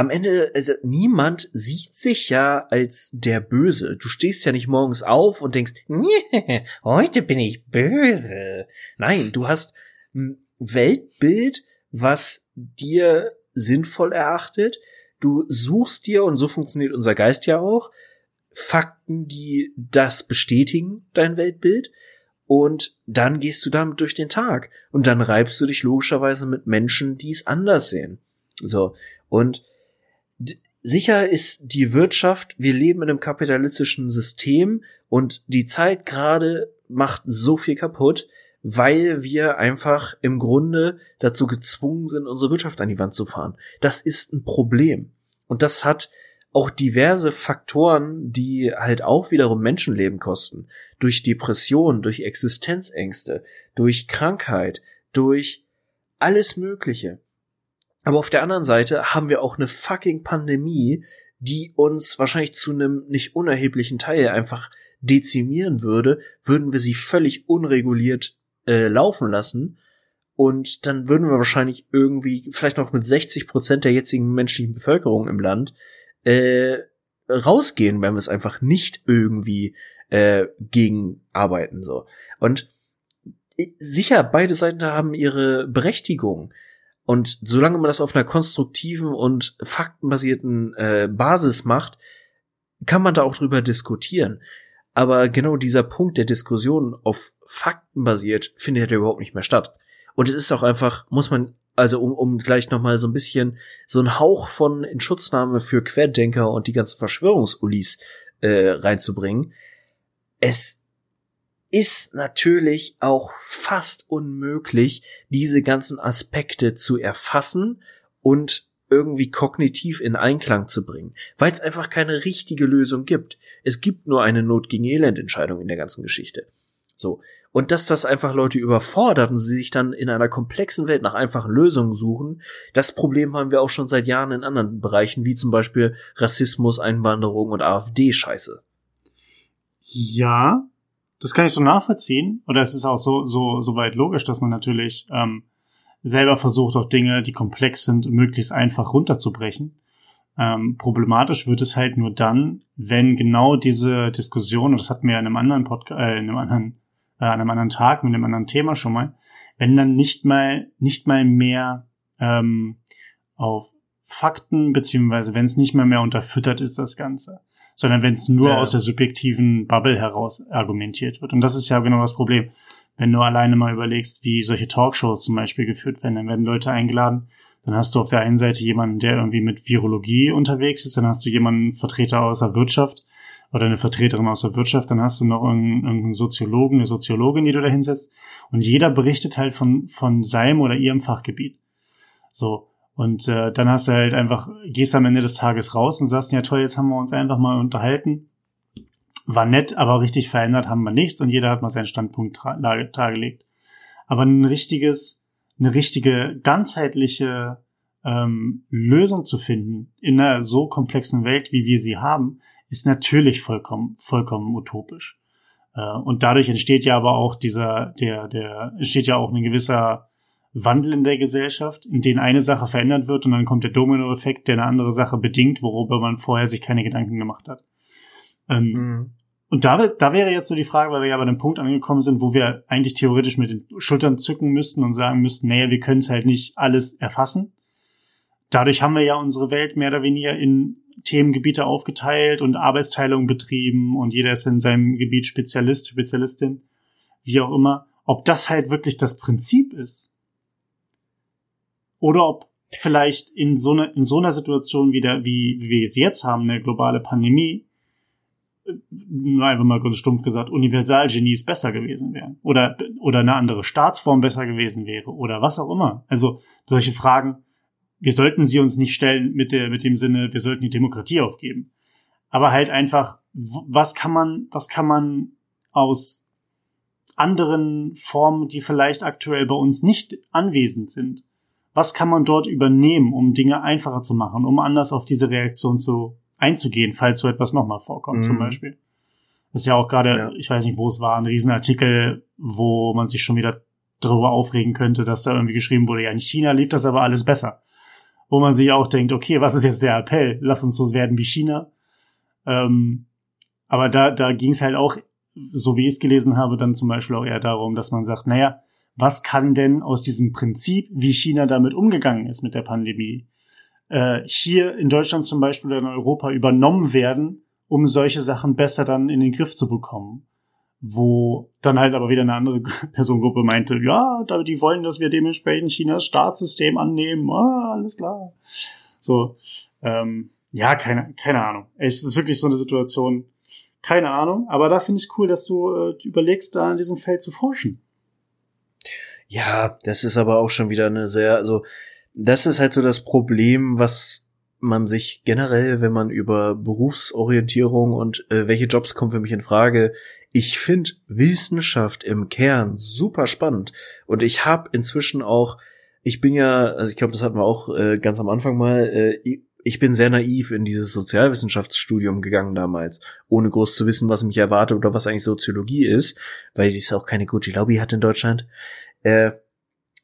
[SPEAKER 1] am Ende, also niemand sieht sich ja als der Böse. Du stehst ja nicht morgens auf und denkst, nee, heute bin ich böse. Nein, du hast ein Weltbild, was dir sinnvoll erachtet. Du suchst dir, und so funktioniert unser Geist ja auch, Fakten, die das bestätigen, dein Weltbild. Und dann gehst du damit durch den Tag. Und dann reibst du dich logischerweise mit Menschen, die es anders sehen. So. Und sicher ist die Wirtschaft, wir leben in einem kapitalistischen System und die Zeit gerade macht so viel kaputt, weil wir einfach im Grunde dazu gezwungen sind, unsere Wirtschaft an die Wand zu fahren. Das ist ein Problem. Und das hat auch diverse Faktoren, die halt auch wiederum Menschenleben kosten. Durch Depression, durch Existenzängste, durch Krankheit, durch alles Mögliche. Aber auf der anderen Seite haben wir auch eine fucking Pandemie, die uns wahrscheinlich zu einem nicht unerheblichen Teil einfach dezimieren würde, würden wir sie völlig unreguliert äh, laufen lassen. Und dann würden wir wahrscheinlich irgendwie vielleicht noch mit 60 Prozent der jetzigen menschlichen Bevölkerung im Land äh, rausgehen, wenn wir es einfach nicht irgendwie äh, gegen arbeiten so. Und äh, sicher, beide Seiten haben ihre Berechtigung. Und solange man das auf einer konstruktiven und faktenbasierten äh, Basis macht, kann man da auch drüber diskutieren. Aber genau dieser Punkt der Diskussion auf Fakten basiert, findet ja überhaupt nicht mehr statt. Und es ist auch einfach, muss man, also um, um gleich nochmal so ein bisschen so ein Hauch von Inschutznahme für Querdenker und die ganzen Verschwörungsulis äh, reinzubringen. Es ist natürlich auch fast unmöglich, diese ganzen Aspekte zu erfassen und irgendwie kognitiv in Einklang zu bringen, weil es einfach keine richtige Lösung gibt. Es gibt nur eine Not gegen Elend Entscheidung in der ganzen Geschichte. So. Und dass das einfach Leute überfordert und sie sich dann in einer komplexen Welt nach einfachen Lösungen suchen, das Problem haben wir auch schon seit Jahren in anderen Bereichen, wie zum Beispiel Rassismus, Einwanderung und AfD-Scheiße.
[SPEAKER 2] Ja, das kann ich so nachvollziehen. Oder es ist auch so, so, so weit logisch, dass man natürlich ähm, selber versucht, auch Dinge, die komplex sind, möglichst einfach runterzubrechen. Ähm, problematisch wird es halt nur dann, wenn genau diese Diskussion, und das hatten wir in einem anderen Podcast, äh, in einem anderen, äh, an einem anderen Tag mit einem anderen Thema schon mal, wenn dann nicht mal, nicht mal mehr ähm, auf Fakten, beziehungsweise wenn es nicht mehr mehr unterfüttert ist, das Ganze sondern wenn es nur ja. aus der subjektiven Bubble heraus argumentiert wird. Und das ist ja genau das Problem. Wenn du alleine mal überlegst, wie solche Talkshows zum Beispiel geführt werden, dann werden Leute eingeladen, dann hast du auf der einen Seite jemanden, der irgendwie mit Virologie unterwegs ist, dann hast du jemanden Vertreter aus der Wirtschaft oder eine Vertreterin aus der Wirtschaft, dann hast du noch irgendeinen Soziologen, eine Soziologin, die du da hinsetzt und jeder berichtet halt von, von seinem oder ihrem Fachgebiet. So. Und äh, dann hast du halt einfach, gehst am Ende des Tages raus und sagst, ja toll, jetzt haben wir uns einfach mal unterhalten. War nett, aber richtig verändert haben wir nichts und jeder hat mal seinen Standpunkt dargelegt. Aber ein richtiges, eine richtige ganzheitliche ähm, Lösung zu finden in einer so komplexen Welt, wie wir sie haben, ist natürlich vollkommen, vollkommen utopisch. Äh, und dadurch entsteht ja aber auch dieser, der, der, entsteht ja auch ein gewisser Wandel in der Gesellschaft, in den eine Sache verändert wird und dann kommt der Dominoeffekt, der eine andere Sache bedingt, worüber man vorher sich keine Gedanken gemacht hat. Ähm, mhm. Und da, da wäre jetzt so die Frage, weil wir ja bei dem Punkt angekommen sind, wo wir eigentlich theoretisch mit den Schultern zücken müssten und sagen müssten, naja, wir können es halt nicht alles erfassen. Dadurch haben wir ja unsere Welt mehr oder weniger in Themengebiete aufgeteilt und Arbeitsteilung betrieben und jeder ist in seinem Gebiet Spezialist, Spezialistin, wie auch immer. Ob das halt wirklich das Prinzip ist, oder ob vielleicht in so, einer in so einer Situation wieder, wie, wie wir es jetzt haben, eine globale Pandemie, äh, nur einfach mal ganz stumpf gesagt, Universalgenies besser gewesen wären. Oder, oder eine andere Staatsform besser gewesen wäre. Oder was auch immer. Also solche Fragen, wir sollten sie uns nicht stellen mit, der, mit dem Sinne, wir sollten die Demokratie aufgeben. Aber halt einfach, was kann man, was kann man aus anderen Formen, die vielleicht aktuell bei uns nicht anwesend sind, was kann man dort übernehmen, um Dinge einfacher zu machen, um anders auf diese Reaktion zu einzugehen, falls so etwas nochmal vorkommt, mhm. zum Beispiel. Das ist ja auch gerade, ja. ich weiß nicht, wo es war, ein Riesenartikel, wo man sich schon wieder darüber aufregen könnte, dass da irgendwie geschrieben wurde, ja, in China lief das aber alles besser. Wo man sich auch denkt, okay, was ist jetzt der Appell? Lass uns so werden wie China. Ähm, aber da, da ging es halt auch, so wie ich es gelesen habe, dann zum Beispiel auch eher darum, dass man sagt, naja, was kann denn aus diesem Prinzip, wie China damit umgegangen ist mit der Pandemie, äh, hier in Deutschland zum Beispiel oder in Europa übernommen werden, um solche Sachen besser dann in den Griff zu bekommen. Wo dann halt aber wieder eine andere Personengruppe meinte, ja, die wollen, dass wir dementsprechend Chinas Staatssystem annehmen, ah, alles klar. So, ähm, ja, keine, keine Ahnung. Es ist wirklich so eine Situation, keine Ahnung, aber da finde ich cool, dass du äh, überlegst, da in diesem Feld zu forschen.
[SPEAKER 1] Ja, das ist aber auch schon wieder eine sehr, also das ist halt so das Problem, was man sich generell, wenn man über Berufsorientierung und äh, welche Jobs kommen für mich in Frage, ich finde Wissenschaft im Kern super spannend und ich habe inzwischen auch, ich bin ja, also ich glaube, das hatten wir auch äh, ganz am Anfang mal, äh, ich bin sehr naiv in dieses Sozialwissenschaftsstudium gegangen damals, ohne groß zu wissen, was mich erwartet oder was eigentlich Soziologie ist, weil dies auch keine gute Lobby hat in Deutschland. Äh,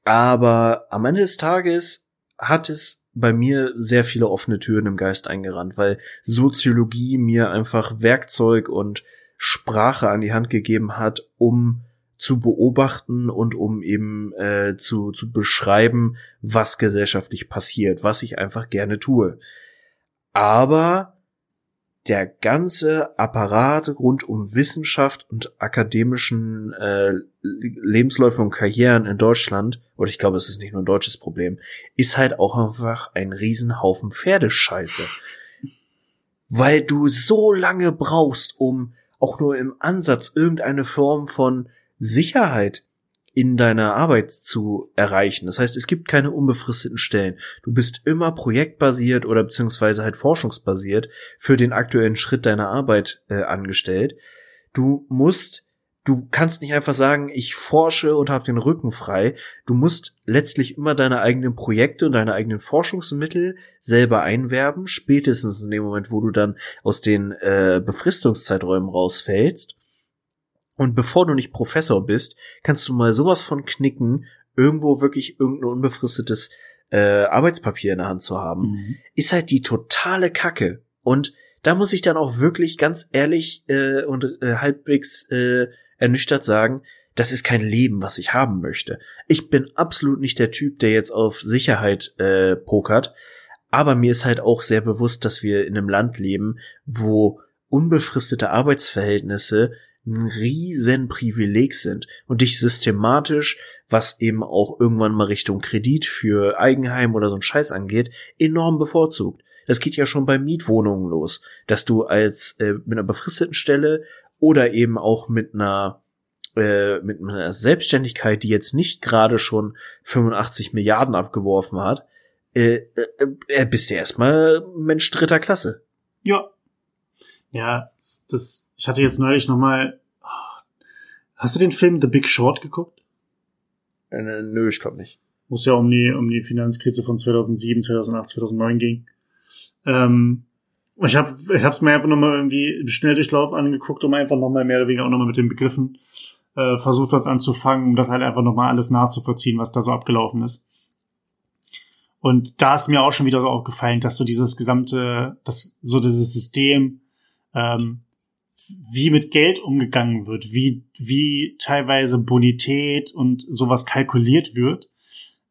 [SPEAKER 1] aber am Ende des Tages hat es bei mir sehr viele offene Türen im Geist eingerannt, weil Soziologie mir einfach Werkzeug und Sprache an die Hand gegeben hat, um zu beobachten und um eben äh, zu, zu beschreiben, was gesellschaftlich passiert, was ich einfach gerne tue. Aber der ganze Apparat rund um Wissenschaft und akademischen äh, Lebensläufe und Karrieren in Deutschland, oder ich glaube, es ist nicht nur ein deutsches Problem, ist halt auch einfach ein Riesenhaufen Pferdescheiße. Weil du so lange brauchst, um auch nur im Ansatz irgendeine Form von Sicherheit in deiner Arbeit zu erreichen. Das heißt, es gibt keine unbefristeten Stellen. Du bist immer projektbasiert oder beziehungsweise halt forschungsbasiert für den aktuellen Schritt deiner Arbeit äh, angestellt. Du musst, du kannst nicht einfach sagen, ich forsche und habe den Rücken frei. Du musst letztlich immer deine eigenen Projekte und deine eigenen Forschungsmittel selber einwerben, spätestens in dem Moment, wo du dann aus den äh, Befristungszeiträumen rausfällst und bevor du nicht Professor bist, kannst du mal sowas von knicken, irgendwo wirklich irgendein unbefristetes äh, Arbeitspapier in der Hand zu haben, mhm. ist halt die totale Kacke. Und da muss ich dann auch wirklich ganz ehrlich äh, und äh, halbwegs äh, ernüchtert sagen, das ist kein Leben, was ich haben möchte. Ich bin absolut nicht der Typ, der jetzt auf Sicherheit äh, pokert, aber mir ist halt auch sehr bewusst, dass wir in einem Land leben, wo unbefristete Arbeitsverhältnisse ein riesen Privileg sind und dich systematisch, was eben auch irgendwann mal Richtung Kredit für Eigenheim oder so ein Scheiß angeht, enorm bevorzugt. Das geht ja schon bei Mietwohnungen los, dass du als äh, mit einer befristeten Stelle oder eben auch mit einer äh, mit einer Selbstständigkeit, die jetzt nicht gerade schon 85 Milliarden abgeworfen hat, äh, äh, bist du erstmal Mensch dritter Klasse.
[SPEAKER 2] Ja. Ja, das, ich hatte jetzt neulich nochmal, hast du den Film The Big Short geguckt?
[SPEAKER 1] Äh, nö, ich glaube nicht.
[SPEAKER 2] Muss ja um die, um die Finanzkrise von 2007, 2008, 2009 ging. Ähm, ich habe ich hab's mir einfach nochmal irgendwie Schnelldurchlauf angeguckt, um einfach nochmal mehr oder weniger auch nochmal mit den Begriffen äh, versucht, was anzufangen, um das halt einfach nochmal alles nachzuvollziehen, was da so abgelaufen ist. Und da ist mir auch schon wieder so aufgefallen, dass so dieses gesamte, das, so dieses System, ähm, wie mit Geld umgegangen wird, wie, wie teilweise Bonität und sowas kalkuliert wird,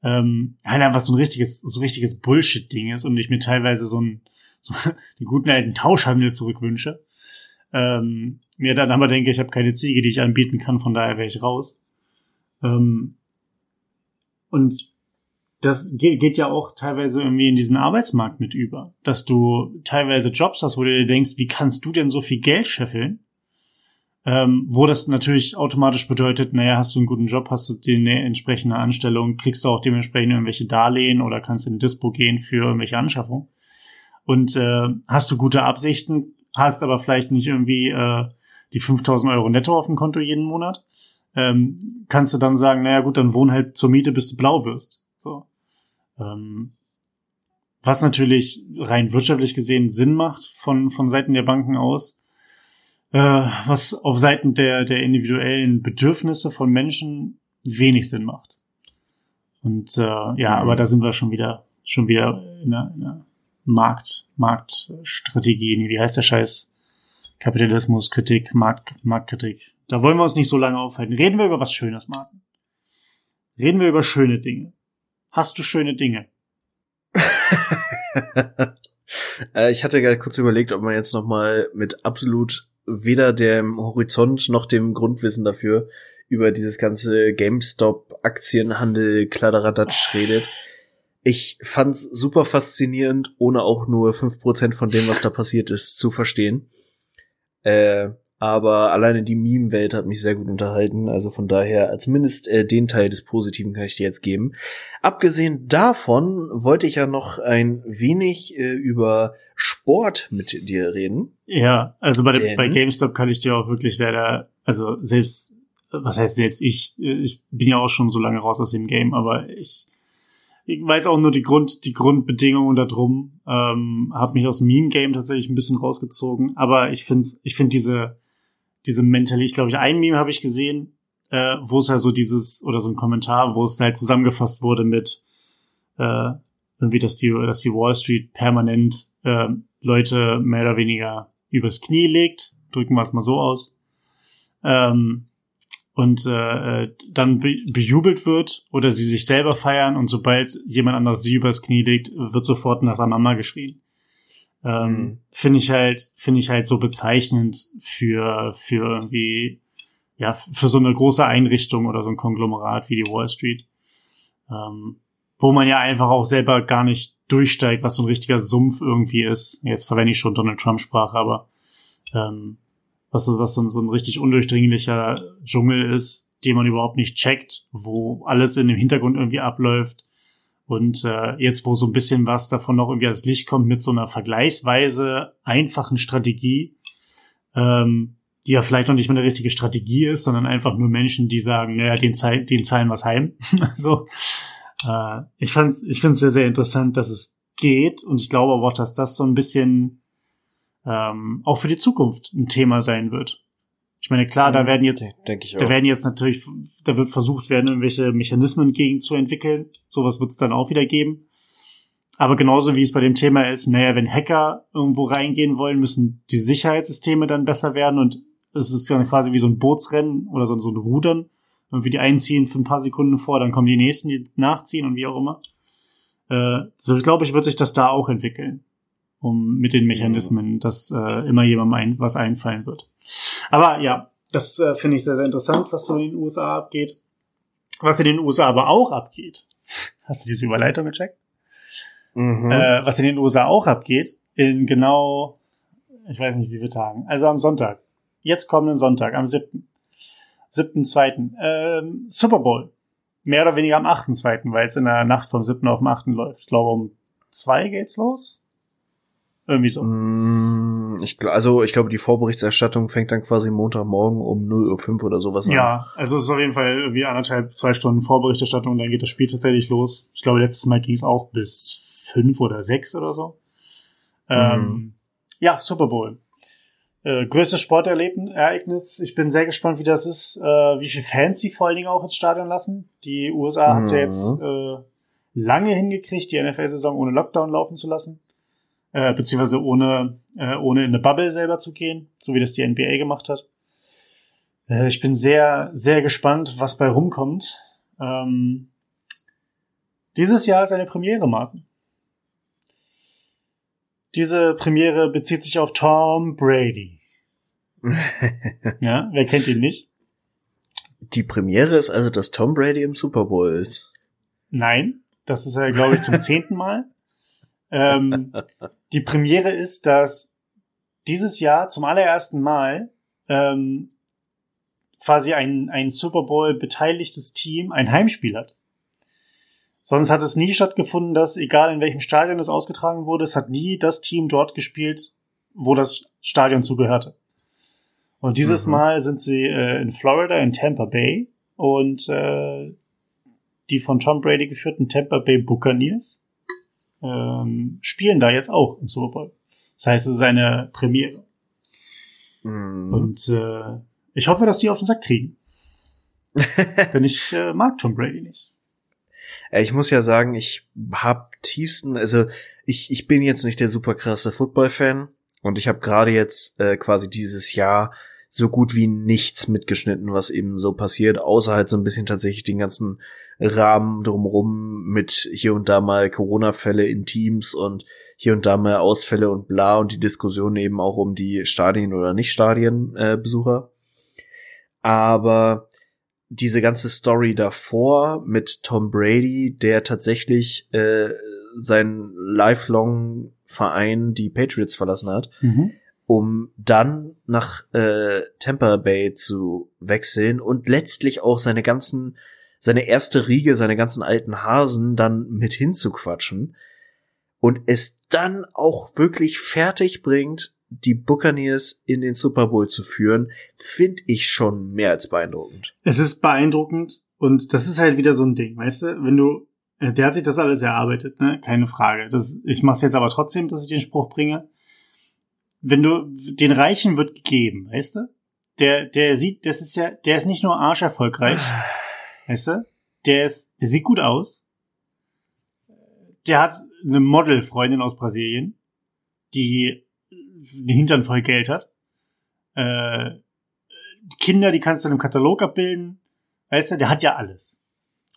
[SPEAKER 2] ähm, halt einfach so ein richtiges, so richtiges Bullshit-Ding ist und ich mir teilweise so ein, so den guten alten Tauschhandel zurückwünsche. Ähm, mir dann aber denke, ich habe keine Ziege, die ich anbieten kann, von daher wäre ich raus. Ähm, und das geht, ja auch teilweise irgendwie in diesen Arbeitsmarkt mit über, dass du teilweise Jobs hast, wo du dir denkst, wie kannst du denn so viel Geld scheffeln? Ähm, wo das natürlich automatisch bedeutet, naja, hast du einen guten Job, hast du die entsprechende Anstellung, kriegst du auch dementsprechend irgendwelche Darlehen oder kannst in Dispo gehen für irgendwelche Anschaffungen. Und äh, hast du gute Absichten, hast aber vielleicht nicht irgendwie äh, die 5000 Euro netto auf dem Konto jeden Monat, ähm, kannst du dann sagen, naja gut, dann wohn halt zur Miete, bis du blau wirst. So. Ähm, was natürlich rein wirtschaftlich gesehen Sinn macht von, von Seiten der Banken aus, äh, was auf Seiten der, der individuellen Bedürfnisse von Menschen wenig Sinn macht. Und äh, ja, aber da sind wir schon wieder schon wieder in einer, in einer Markt, Marktstrategie. Nee, wie heißt der Scheiß? Kapitalismus, Kritik, Markt, Marktkritik. Da wollen wir uns nicht so lange aufhalten. Reden wir über was Schönes, Martin. Reden wir über schöne Dinge. Hast du schöne Dinge?
[SPEAKER 1] Äh, ich hatte gerade kurz überlegt, ob man jetzt noch mal mit absolut weder dem Horizont noch dem Grundwissen dafür über dieses ganze GameStop Aktienhandel Kladderadatsch redet. Ich fand's super faszinierend, ohne auch nur fünf Prozent von dem, was da passiert ist, zu verstehen. Äh, aber alleine die Meme-Welt hat mich sehr gut unterhalten. Also von daher, zumindest äh, den Teil des Positiven kann ich dir jetzt geben. Abgesehen davon wollte ich ja noch ein wenig äh, über Sport mit dir reden.
[SPEAKER 2] Ja, also bei, Denn, bei GameStop kann ich dir auch wirklich leider, also selbst, was heißt selbst ich, ich bin ja auch schon so lange raus aus dem Game, aber ich, ich weiß auch nur die Grund, die Grundbedingungen da drum, ähm, hat mich aus Meme-Game tatsächlich ein bisschen rausgezogen, aber ich finde, ich finde diese, diese Mentalität, ich glaube, ich ein Meme habe ich gesehen, äh, wo es halt so dieses, oder so ein Kommentar, wo es halt zusammengefasst wurde mit äh, irgendwie, dass die, dass die Wall Street permanent äh, Leute mehr oder weniger übers Knie legt, drücken wir es mal so aus, ähm, und äh, äh dann be bejubelt wird oder sie sich selber feiern und sobald jemand anderes sie übers Knie legt, wird sofort nach der Mama geschrien. Ähm, mhm. Finde ich halt, finde ich halt so bezeichnend für, für irgendwie, ja, für so eine große Einrichtung oder so ein Konglomerat wie die Wall Street. Ähm, wo man ja einfach auch selber gar nicht durchsteigt, was so ein richtiger Sumpf irgendwie ist. Jetzt verwende ich schon Donald Trump Sprache, aber ähm, was, was so, so ein richtig undurchdringlicher Dschungel ist, den man überhaupt nicht checkt, wo alles in dem Hintergrund irgendwie abläuft und äh, jetzt, wo so ein bisschen was davon noch irgendwie ans Licht kommt mit so einer vergleichsweise einfachen Strategie, ähm, die ja vielleicht noch nicht mal eine richtige Strategie ist, sondern einfach nur Menschen, die sagen, naja, den, zahlen, den zahlen was heim. so. Äh, ich fand's, ich finde es sehr, sehr interessant, dass es geht und ich glaube aber auch, dass das so ein bisschen ähm, auch für die Zukunft ein Thema sein wird. Ich meine, klar, da mhm. werden jetzt, da werden jetzt natürlich, da wird versucht werden, irgendwelche Mechanismen gegen zu entwickeln. Sowas wird es dann auch wieder geben. Aber genauso wie es bei dem Thema ist, naja, wenn Hacker irgendwo reingehen wollen, müssen die Sicherheitssysteme dann besser werden und es ist dann quasi wie so ein Bootsrennen oder so, so ein Rudern. Und wie die einziehen für ein paar Sekunden vor, dann kommen die nächsten, die nachziehen und wie auch immer. Äh, so glaube ich, wird sich das da auch entwickeln um mit den Mechanismen, dass äh, immer jemandem ein, was einfallen wird. Aber ja, das äh, finde ich sehr, sehr interessant, was so in den USA abgeht. Was in den USA aber auch abgeht. Hast du diese Überleitung gecheckt? Mhm. Äh, was in den USA auch abgeht, in genau, ich weiß nicht wie viele Tagen, also am Sonntag. Jetzt kommenden Sonntag, am 7. 7.2. Ähm, Super Bowl. mehr oder weniger am 8.2., weil es in der Nacht vom 7. auf den 8. läuft. Ich glaube, um zwei geht's los. Irgendwie so.
[SPEAKER 1] Mm, ich, also ich glaube, die Vorberichterstattung fängt dann quasi Montagmorgen um 0.05 Uhr oder sowas
[SPEAKER 2] an. Ja, also es ist auf jeden Fall irgendwie anderthalb, zwei Stunden Vorberichterstattung und dann geht das Spiel tatsächlich los. Ich glaube, letztes Mal ging es auch bis fünf oder sechs oder so. Ähm, mhm. ja, Super Bowl. Äh, größtes Sportereignis. Ich bin sehr gespannt, wie das ist, äh, wie viele Fans sie vor allen Dingen auch ins Stadion lassen. Die USA mhm. hat es ja jetzt äh, lange hingekriegt, die NFL-Saison ohne Lockdown laufen zu lassen äh, beziehungsweise ohne, äh, ohne in eine Bubble selber zu gehen, so wie das die NBA gemacht hat. Äh, ich bin sehr, sehr gespannt, was bei rumkommt. Ähm, dieses Jahr ist eine Premiere, Martin. Diese Premiere bezieht sich auf Tom Brady. ja, wer kennt ihn nicht?
[SPEAKER 1] Die Premiere ist also, dass Tom Brady im Super Bowl ist.
[SPEAKER 2] Nein, das ist ja, glaube ich, zum zehnten Mal. Ähm, die Premiere ist, dass dieses Jahr zum allerersten Mal ähm, quasi ein, ein Super Bowl beteiligtes Team ein Heimspiel hat. Sonst hat es nie stattgefunden, dass, egal in welchem Stadion es ausgetragen wurde, es hat nie das Team dort gespielt, wo das Stadion zugehörte. Und dieses mhm. Mal sind sie äh, in Florida, in Tampa Bay. Und äh, die von Tom Brady geführten Tampa Bay Buccaneers ähm, spielen da jetzt auch im Super Bowl. Das heißt, es ist eine Premiere. Mhm. Und äh, ich hoffe, dass sie auf den Sack kriegen. Denn ich äh, mag Tom Brady nicht.
[SPEAKER 1] Ich muss ja sagen, ich hab tiefsten, also ich, ich bin jetzt nicht der super krasse Football-Fan und ich habe gerade jetzt äh, quasi dieses Jahr so gut wie nichts mitgeschnitten, was eben so passiert, außer halt so ein bisschen tatsächlich den ganzen Rahmen drumrum mit hier und da mal Corona-Fälle in Teams und hier und da mal Ausfälle und bla und die Diskussion eben auch um die Stadien oder nicht Stadienbesucher. Äh, Aber diese ganze Story davor mit Tom Brady, der tatsächlich äh, seinen lifelong Verein, die Patriots, verlassen hat, mhm. um dann nach äh, Tampa Bay zu wechseln und letztlich auch seine ganzen seine erste Riege, seine ganzen alten Hasen dann mit hinzuquatschen und es dann auch wirklich fertig bringt, die Buccaneers in den Super Bowl zu führen, finde ich schon mehr als beeindruckend.
[SPEAKER 2] Es ist beeindruckend und das ist halt wieder so ein Ding, weißt du, wenn du äh, der hat sich das alles erarbeitet, ne? Keine Frage. Das, ich mache es jetzt aber trotzdem, dass ich den Spruch bringe. Wenn du den Reichen wird gegeben, weißt du? Der, der sieht, das ist ja, der ist nicht nur arsch erfolgreich, Weißt du? Der ist, der sieht gut aus. Der hat eine Modelfreundin aus Brasilien, die einen Hintern voll Geld hat. Äh, Kinder, die kannst du im Katalog abbilden. Weißt du, der hat ja alles.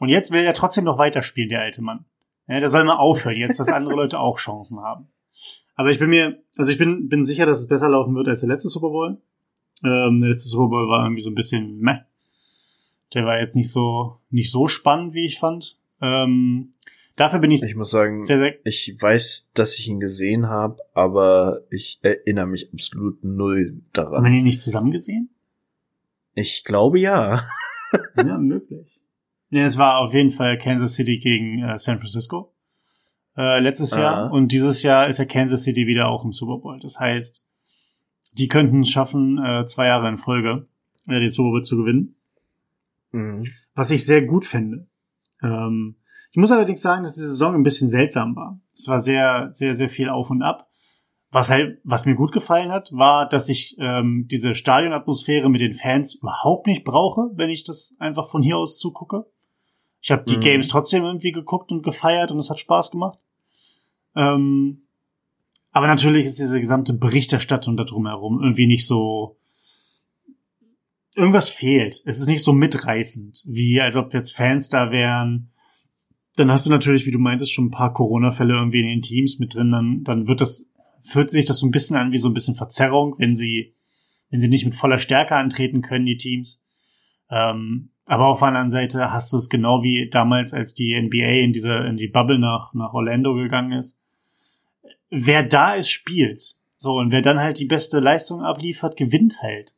[SPEAKER 2] Und jetzt will er trotzdem noch weiterspielen, der alte Mann. Ja, der soll mal aufhören, jetzt, dass andere Leute auch Chancen haben. Aber ich bin mir, also ich bin, bin sicher, dass es besser laufen wird als der letzte Super Bowl. Ähm, der letzte Super Bowl war irgendwie so ein bisschen meh. Der war jetzt nicht so, nicht so spannend, wie ich fand. Ähm, dafür bin ich.
[SPEAKER 1] Ich muss sagen, sehr, sehr ich weiß, dass ich ihn gesehen habe, aber ich erinnere mich absolut null daran.
[SPEAKER 2] Haben wir ihn nicht zusammen gesehen?
[SPEAKER 1] Ich glaube ja.
[SPEAKER 2] ja, möglich. Ja, es war auf jeden Fall Kansas City gegen äh, San Francisco äh, letztes Aha. Jahr und dieses Jahr ist ja Kansas City wieder auch im Super Bowl. Das heißt, die könnten es schaffen, äh, zwei Jahre in Folge äh, den Super Bowl zu gewinnen. Mhm. Was ich sehr gut finde. Ähm, ich muss allerdings sagen, dass die Saison ein bisschen seltsam war. Es war sehr, sehr, sehr viel auf und ab. Was halt, was mir gut gefallen hat, war, dass ich ähm, diese Stadionatmosphäre mit den Fans überhaupt nicht brauche, wenn ich das einfach von hier aus zugucke. Ich habe die mhm. Games trotzdem irgendwie geguckt und gefeiert und es hat Spaß gemacht. Ähm, aber natürlich ist diese gesamte Berichterstattung da drumherum irgendwie nicht so irgendwas fehlt. Es ist nicht so mitreißend, wie als ob jetzt Fans da wären. Dann hast du natürlich, wie du meintest, schon ein paar Corona-Fälle irgendwie in den Teams mit drin. Dann, dann wird das, fühlt sich das so ein bisschen an wie so ein bisschen Verzerrung, wenn sie, wenn sie nicht mit voller Stärke antreten können, die Teams. Ähm, aber auf der anderen Seite hast du es genau wie damals, als die NBA in diese, in die Bubble nach, nach Orlando gegangen ist. Wer da ist, spielt. So, und wer dann halt die beste Leistung abliefert, gewinnt halt.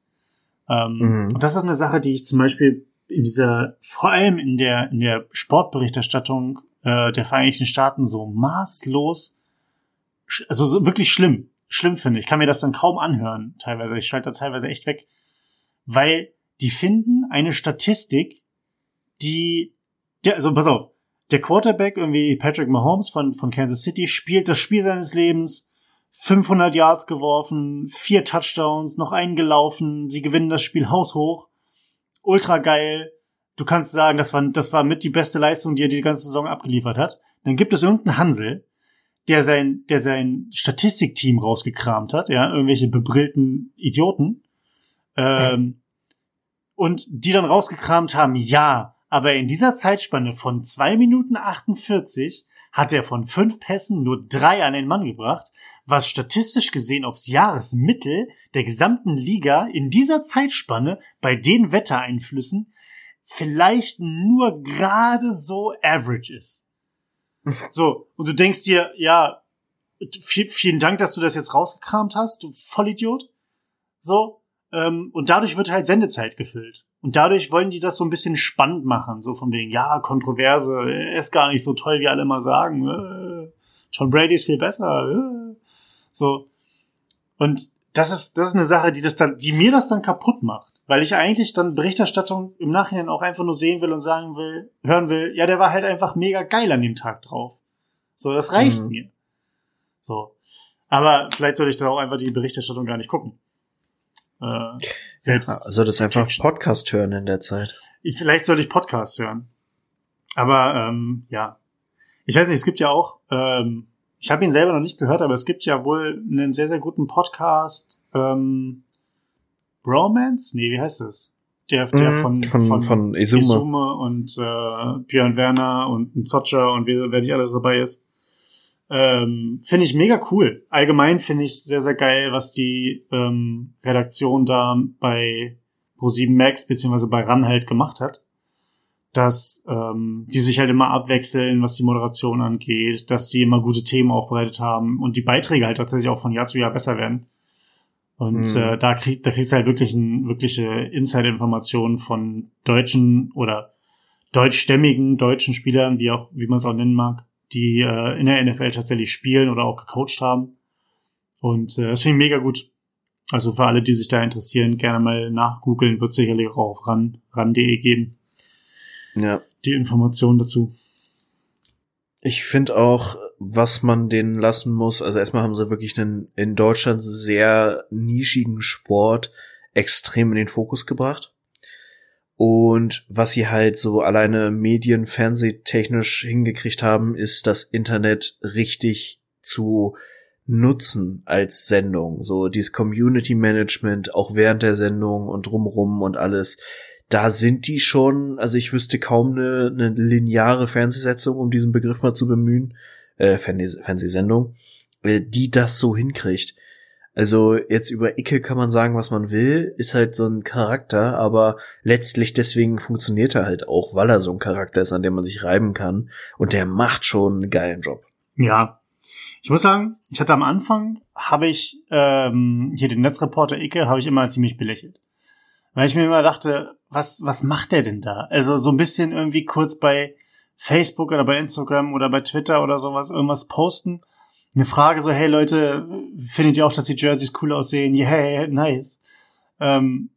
[SPEAKER 2] Ähm, mhm. Und das ist eine Sache, die ich zum Beispiel in dieser, vor allem in der, in der Sportberichterstattung äh, der Vereinigten Staaten so maßlos, also so wirklich schlimm, schlimm finde. Ich kann mir das dann kaum anhören, teilweise. Ich schalte da teilweise echt weg, weil die finden eine Statistik, die, der, also pass auf, der Quarterback, irgendwie Patrick Mahomes von, von Kansas City, spielt das Spiel seines Lebens, 500 Yards geworfen, vier Touchdowns, noch eingelaufen, sie gewinnen das Spiel haushoch, ultra geil. Du kannst sagen, das war, das war mit die beste Leistung, die er die ganze Saison abgeliefert hat. Dann gibt es irgendeinen Hansel, der sein, der sein Statistikteam rausgekramt hat, ja, irgendwelche bebrillten Idioten, ähm, und die dann rausgekramt haben, ja, aber in dieser Zeitspanne von zwei Minuten 48 hat er von fünf Pässen nur drei an den Mann gebracht, was statistisch gesehen aufs Jahresmittel der gesamten Liga in dieser Zeitspanne bei den Wettereinflüssen vielleicht nur gerade so average ist. So, und du denkst dir, ja, vielen Dank, dass du das jetzt rausgekramt hast, du Vollidiot. So, ähm, und dadurch wird halt Sendezeit gefüllt. Und dadurch wollen die das so ein bisschen spannend machen, so von wegen, ja, Kontroverse, er ist gar nicht so toll, wie alle immer sagen. Äh, John Brady ist viel besser. Äh. So. Und das ist, das ist eine Sache, die das dann, die mir das dann kaputt macht. Weil ich eigentlich dann Berichterstattung im Nachhinein auch einfach nur sehen will und sagen will, hören will, ja, der war halt einfach mega geil an dem Tag drauf. So, das reicht mhm. mir. So. Aber vielleicht sollte ich dann auch einfach die Berichterstattung gar nicht gucken.
[SPEAKER 1] Äh, selbst. Ja, soll das einfach Podcast hören in der Zeit?
[SPEAKER 2] Vielleicht sollte ich Podcast hören. Aber ähm, ja. Ich weiß nicht, es gibt ja auch, ähm, ich habe ihn selber noch nicht gehört, aber es gibt ja wohl einen sehr, sehr guten Podcast. Ähm, Bromance? Nee, wie heißt das? Der, der mhm, von,
[SPEAKER 1] von, von, von Izume.
[SPEAKER 2] Izume und äh, Björn Werner und Zotscher und wer, wer nicht alles dabei ist. Ähm, finde ich mega cool. Allgemein finde ich sehr, sehr geil, was die ähm, Redaktion da bei Pro7 Max beziehungsweise bei RAN halt gemacht hat. Dass ähm, die sich halt immer abwechseln, was die Moderation angeht, dass sie immer gute Themen aufbereitet haben und die Beiträge halt tatsächlich auch von Jahr zu Jahr besser werden. Und mhm. äh, da, krieg, da kriegst du halt wirklich ein, wirkliche Insider-Informationen von deutschen oder deutschstämmigen deutschen Spielern, wie auch, wie man es auch nennen mag, die äh, in der NFL tatsächlich spielen oder auch gecoacht haben. Und äh, das finde ich mega gut. Also für alle, die sich da interessieren, gerne mal nachgoogeln, wird sicherlich auch auf ran, ran.de geben.
[SPEAKER 1] Ja.
[SPEAKER 2] Die Informationen dazu.
[SPEAKER 1] Ich finde auch, was man denen lassen muss, also erstmal haben sie wirklich einen in Deutschland sehr nischigen Sport extrem in den Fokus gebracht. Und was sie halt so alleine Medien, Fernsehtechnisch hingekriegt haben, ist das Internet richtig zu nutzen als Sendung. So dieses Community Management auch während der Sendung und drumrum und alles. Da sind die schon, also ich wüsste kaum eine, eine lineare Fernsehsetzung, um diesen Begriff mal zu bemühen, äh, Fernsehsendung, äh, die das so hinkriegt. Also jetzt über Icke kann man sagen, was man will, ist halt so ein Charakter, aber letztlich deswegen funktioniert er halt auch, weil er so ein Charakter ist, an dem man sich reiben kann. Und der macht schon einen geilen Job.
[SPEAKER 2] Ja. Ich muss sagen, ich hatte am Anfang, habe ich ähm, hier den Netzreporter Icke, habe ich immer ziemlich belächelt. Weil ich mir immer dachte, was, was macht der denn da? Also so ein bisschen irgendwie kurz bei Facebook oder bei Instagram oder bei Twitter oder sowas irgendwas posten eine Frage so, hey Leute, findet ihr auch, dass die Jerseys cool aussehen? Yeah, nice. Ähm,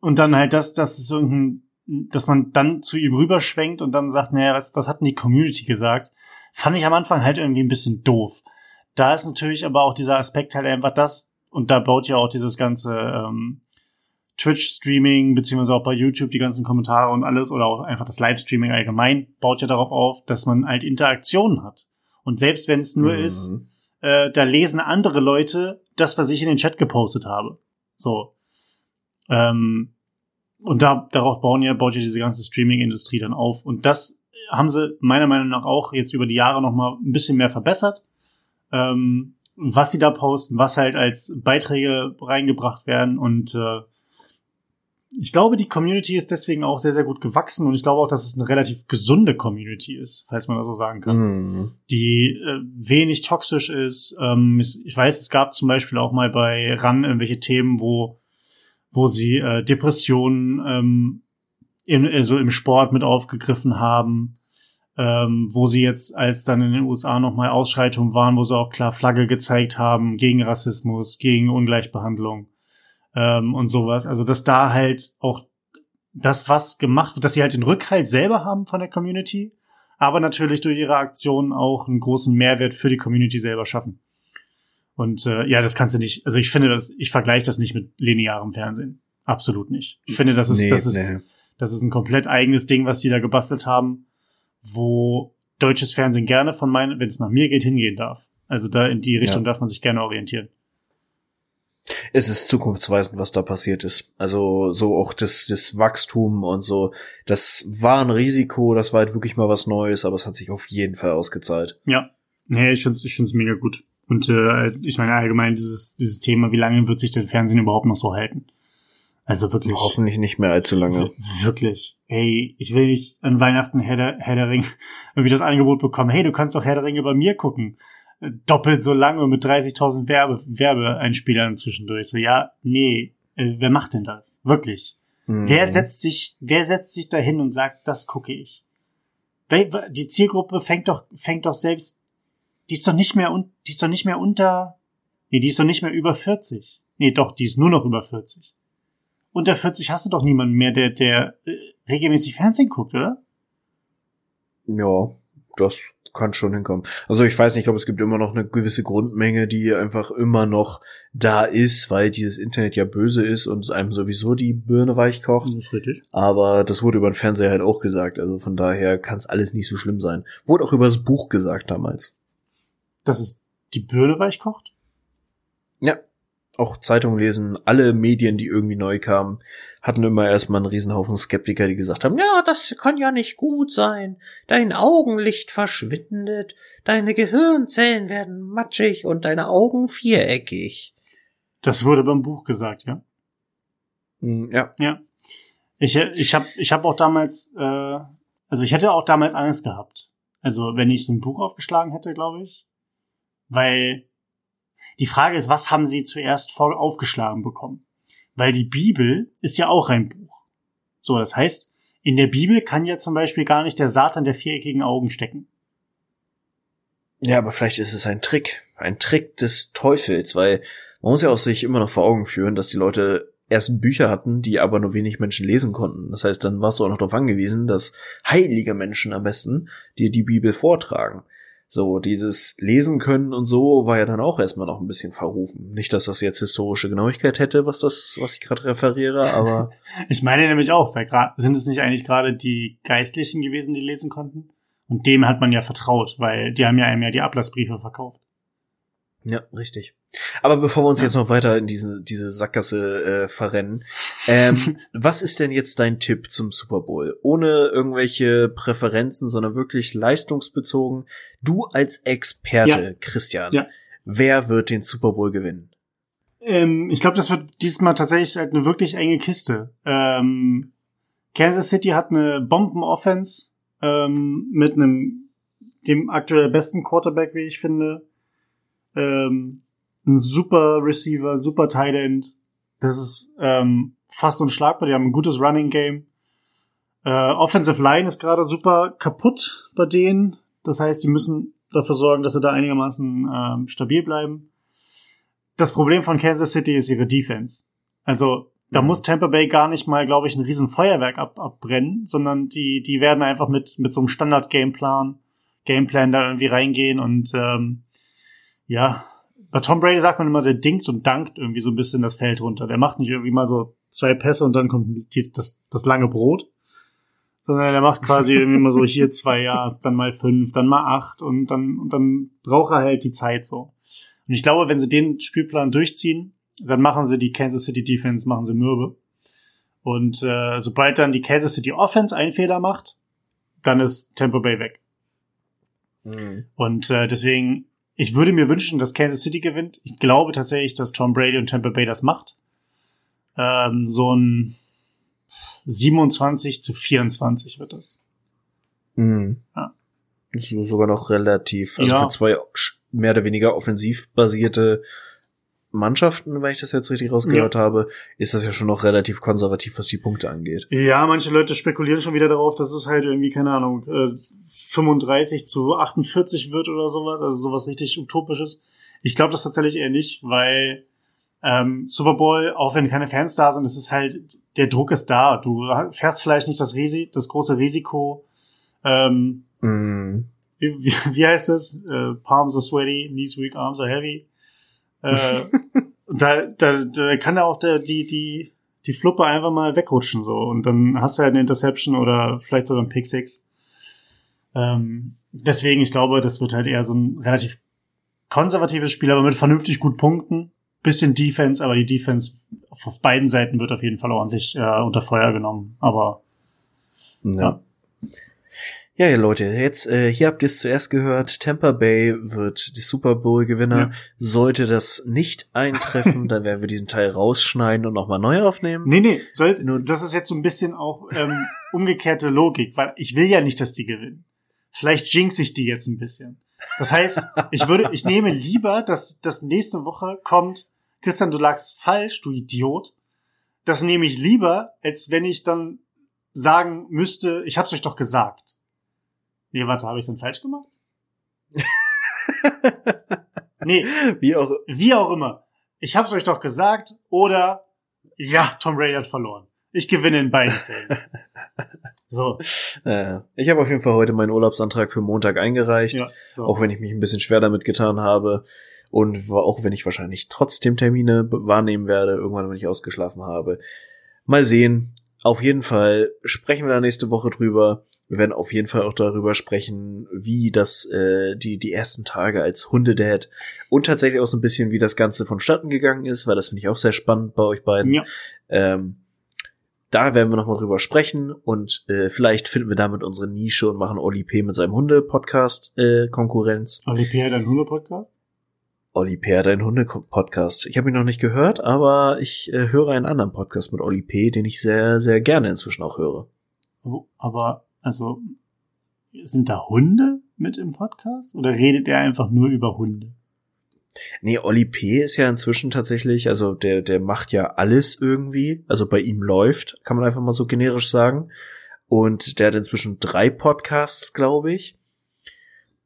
[SPEAKER 2] und dann halt das, das ist irgendein, dass man dann zu ihm rüberschwenkt und dann sagt, naja, was, was hat denn die Community gesagt? Fand ich am Anfang halt irgendwie ein bisschen doof. Da ist natürlich aber auch dieser Aspekt halt einfach das, und da baut ja auch dieses ganze ähm, Twitch-Streaming, beziehungsweise auch bei YouTube die ganzen Kommentare und alles, oder auch einfach das Livestreaming allgemein, baut ja darauf auf, dass man halt Interaktionen hat. Und selbst wenn es nur mhm. ist, äh, da lesen andere Leute das, was ich in den Chat gepostet habe. So. Ähm, und da, darauf bauen ja, baut ja diese ganze Streaming-Industrie dann auf. Und das haben sie meiner Meinung nach auch jetzt über die Jahre noch mal ein bisschen mehr verbessert. Ähm, was sie da posten, was halt als Beiträge reingebracht werden und äh, ich glaube, die Community ist deswegen auch sehr, sehr gut gewachsen und ich glaube auch, dass es eine relativ gesunde Community ist, falls man das so sagen kann, mhm. die äh, wenig toxisch ist. Ähm, ich weiß, es gab zum Beispiel auch mal bei RAN irgendwelche Themen, wo, wo sie äh, Depressionen ähm, in, äh, so im Sport mit aufgegriffen haben, ähm, wo sie jetzt, als dann in den USA nochmal Ausschreitungen waren, wo sie auch klar Flagge gezeigt haben gegen Rassismus, gegen Ungleichbehandlung ähm, und sowas. Also dass da halt auch das, was gemacht wird, dass sie halt den Rückhalt selber haben von der Community, aber natürlich durch ihre Aktionen auch einen großen Mehrwert für die Community selber schaffen. Und äh, ja, das kannst du nicht, also ich finde das, ich vergleiche das nicht mit linearem Fernsehen. Absolut nicht. Ich finde, das ist, nee, das ist, nee. das ist ein komplett eigenes Ding, was die da gebastelt haben, wo deutsches Fernsehen gerne von meinen, wenn es nach mir geht, hingehen darf. Also da in die Richtung ja. darf man sich gerne orientieren.
[SPEAKER 1] Es ist zukunftsweisend, was da passiert ist. Also so auch das, das Wachstum und so. Das war ein Risiko, das war halt wirklich mal was Neues, aber es hat sich auf jeden Fall ausgezahlt.
[SPEAKER 2] Ja. Nee, ich finde es ich find's mega gut. Und äh, ich meine allgemein dieses, dieses Thema, wie lange wird sich der Fernsehen überhaupt noch so halten? Also wirklich.
[SPEAKER 1] Hoffentlich nicht mehr allzu lange.
[SPEAKER 2] Wirklich. Ey, ich will nicht an Weihnachten Herr der, Herr der Ring irgendwie das Angebot bekommen. Hey, du kannst doch Herr der Ringe bei mir gucken. Doppelt so lange mit 30.000 Werbe, Werbeeinspielern zwischendurch. So, ja, nee, äh, wer macht denn das? Wirklich. Mhm. Wer setzt sich, wer setzt sich da hin und sagt, das gucke ich? Die Zielgruppe fängt doch, fängt doch selbst, die ist doch nicht mehr, die ist doch nicht mehr unter, nee, die ist doch nicht mehr über 40. Nee, doch, die ist nur noch über 40 unter 40 hast du doch niemanden mehr, der, der äh, regelmäßig Fernsehen guckt, oder?
[SPEAKER 1] Ja, das kann schon hinkommen. Also ich weiß nicht, ich glaube, es gibt immer noch eine gewisse Grundmenge, die einfach immer noch da ist, weil dieses Internet ja böse ist und einem sowieso die Birne weich kocht. Das ist richtig. Aber das wurde über den Fernseher halt auch gesagt. Also von daher kann es alles nicht so schlimm sein. Wurde auch über das Buch gesagt damals.
[SPEAKER 2] Dass es die Birne weich kocht?
[SPEAKER 1] Ja, auch Zeitungen lesen, alle Medien, die irgendwie neu kamen, hatten immer erstmal einen Riesenhaufen Skeptiker, die gesagt haben, ja, das kann ja nicht gut sein. Dein Augenlicht verschwindet, deine Gehirnzellen werden matschig und deine Augen viereckig.
[SPEAKER 2] Das wurde beim Buch gesagt, ja?
[SPEAKER 1] Hm, ja.
[SPEAKER 2] Ja. Ich, ich habe ich hab auch damals, äh, also ich hätte auch damals Angst gehabt. Also wenn ich so ein Buch aufgeschlagen hätte, glaube ich. Weil die Frage ist, was haben sie zuerst voll aufgeschlagen bekommen? Weil die Bibel ist ja auch ein Buch. So, das heißt, in der Bibel kann ja zum Beispiel gar nicht der Satan der viereckigen Augen stecken.
[SPEAKER 1] Ja, aber vielleicht ist es ein Trick, ein Trick des Teufels, weil man muss ja auch sich immer noch vor Augen führen, dass die Leute erst Bücher hatten, die aber nur wenig Menschen lesen konnten. Das heißt, dann warst du auch noch darauf angewiesen, dass heilige Menschen am besten dir die Bibel vortragen. So, dieses Lesen können und so war ja dann auch erstmal noch ein bisschen verrufen. Nicht, dass das jetzt historische Genauigkeit hätte, was das, was ich gerade referiere, aber.
[SPEAKER 2] ich meine nämlich auch, weil grad, sind es nicht eigentlich gerade die Geistlichen gewesen, die lesen konnten? Und dem hat man ja vertraut, weil die haben ja einem ja die Ablassbriefe verkauft.
[SPEAKER 1] Ja, richtig. Aber bevor wir uns ja. jetzt noch weiter in diese, diese Sackgasse äh, verrennen, ähm, was ist denn jetzt dein Tipp zum Super Bowl? Ohne irgendwelche Präferenzen, sondern wirklich leistungsbezogen. Du als Experte, ja. Christian, ja. wer wird den Super Bowl gewinnen?
[SPEAKER 2] Ähm, ich glaube, das wird diesmal tatsächlich halt eine wirklich enge Kiste. Ähm, Kansas City hat eine Bomben-Offense ähm, mit einem dem aktuell besten Quarterback, wie ich finde ähm, ein super Receiver, super Tight End. Das ist ähm, fast unschlagbar. Die haben ein gutes Running Game. Äh, Offensive Line ist gerade super kaputt bei denen. Das heißt, sie müssen dafür sorgen, dass sie da einigermaßen ähm, stabil bleiben. Das Problem von Kansas City ist ihre Defense. Also da mhm. muss Tampa Bay gar nicht mal, glaube ich, ein riesen Feuerwerk ab, abbrennen, sondern die, die werden einfach mit, mit so einem Standard-Gameplan, Gameplan da irgendwie reingehen und ähm, ja, bei Tom Brady sagt man immer, der dinkt und dankt irgendwie so ein bisschen das Feld runter. Der macht nicht irgendwie mal so zwei Pässe und dann kommt die, das, das lange Brot, sondern der macht quasi irgendwie mal so hier zwei Yards, dann mal fünf, dann mal acht und dann, und dann braucht er halt die Zeit so. Und ich glaube, wenn sie den Spielplan durchziehen, dann machen sie die Kansas City Defense, machen sie mürbe. Und äh, sobald dann die Kansas City Offense einen Fehler macht, dann ist Tampa Bay weg. Mhm. Und äh, deswegen ich würde mir wünschen, dass Kansas City gewinnt. Ich glaube tatsächlich, dass Tom Brady und Tampa Bay das macht. Ähm, so ein 27 zu 24 wird das.
[SPEAKER 1] Mhm. Ja. Das ist sogar noch relativ. Also ja. für zwei mehr oder weniger offensiv basierte Mannschaften, wenn ich das jetzt richtig rausgehört ja. habe, ist das ja schon noch relativ konservativ, was die Punkte angeht.
[SPEAKER 2] Ja, manche Leute spekulieren schon wieder darauf, dass es halt irgendwie, keine Ahnung, 35 äh, zu 48 wird oder sowas, also sowas richtig utopisches. Ich glaube das tatsächlich eher nicht, weil ähm, Super Bowl, auch wenn keine Fans da sind, es ist halt, der Druck ist da. Du fährst vielleicht nicht das, Risi das große Risiko, ähm, mm. wie, wie, wie heißt es? Äh, Palms are sweaty, knees weak, arms are heavy. Äh, da, da, da kann da auch der, die, die, die Fluppe einfach mal wegrutschen so und dann hast du halt eine Interception oder vielleicht sogar ein Pick Six. Ähm, deswegen, ich glaube, das wird halt eher so ein relativ konservatives Spiel, aber mit vernünftig gut Punkten. Bisschen Defense, aber die Defense auf beiden Seiten wird auf jeden Fall ordentlich äh, unter Feuer genommen. Aber
[SPEAKER 1] ja. ja. Ja, ja, Leute, jetzt äh, hier habt ihr es zuerst gehört. Tampa Bay wird die Super Bowl Gewinner. Ja. Sollte das nicht eintreffen, dann werden wir diesen Teil rausschneiden und nochmal neu aufnehmen.
[SPEAKER 2] Nee, nee, soll, das ist jetzt so ein bisschen auch ähm, umgekehrte Logik, weil ich will ja nicht, dass die gewinnen. Vielleicht jinx ich die jetzt ein bisschen. Das heißt, ich würde, ich nehme lieber, dass das nächste Woche kommt, Christian, du lagst falsch, du Idiot. Das nehme ich lieber, als wenn ich dann sagen müsste, ich hab's euch doch gesagt. Nee, warte, habe ich denn falsch gemacht? nee. Wie auch, wie auch immer. Ich hab's euch doch gesagt. Oder, ja, Tom Brady hat verloren. Ich gewinne in beiden Fällen.
[SPEAKER 1] So. Ich habe auf jeden Fall heute meinen Urlaubsantrag für Montag eingereicht. Ja, so. Auch wenn ich mich ein bisschen schwer damit getan habe. Und auch wenn ich wahrscheinlich trotzdem Termine wahrnehmen werde, irgendwann, wenn ich ausgeschlafen habe. Mal sehen. Auf jeden Fall sprechen wir da nächste Woche drüber. Wir werden auf jeden Fall auch darüber sprechen, wie das äh, die die ersten Tage als Hundedad und tatsächlich auch so ein bisschen, wie das Ganze vonstatten gegangen ist, weil das finde ich auch sehr spannend bei euch beiden. Ja. Ähm, da werden wir nochmal drüber sprechen und äh, vielleicht finden wir damit unsere Nische und machen Oli P. mit seinem Hunde-Podcast äh, Konkurrenz.
[SPEAKER 2] Oli P. hat einen Hunde-Podcast?
[SPEAKER 1] Olli P. hat einen Hunde-Podcast. Ich habe ihn noch nicht gehört, aber ich äh, höre einen anderen Podcast mit Olli P., den ich sehr, sehr gerne inzwischen auch höre.
[SPEAKER 2] Oh, aber, also, sind da Hunde mit im Podcast? Oder redet er einfach nur über Hunde?
[SPEAKER 1] Nee, Olli P. ist ja inzwischen tatsächlich, also der, der macht ja alles irgendwie. Also bei ihm läuft, kann man einfach mal so generisch sagen. Und der hat inzwischen drei Podcasts, glaube ich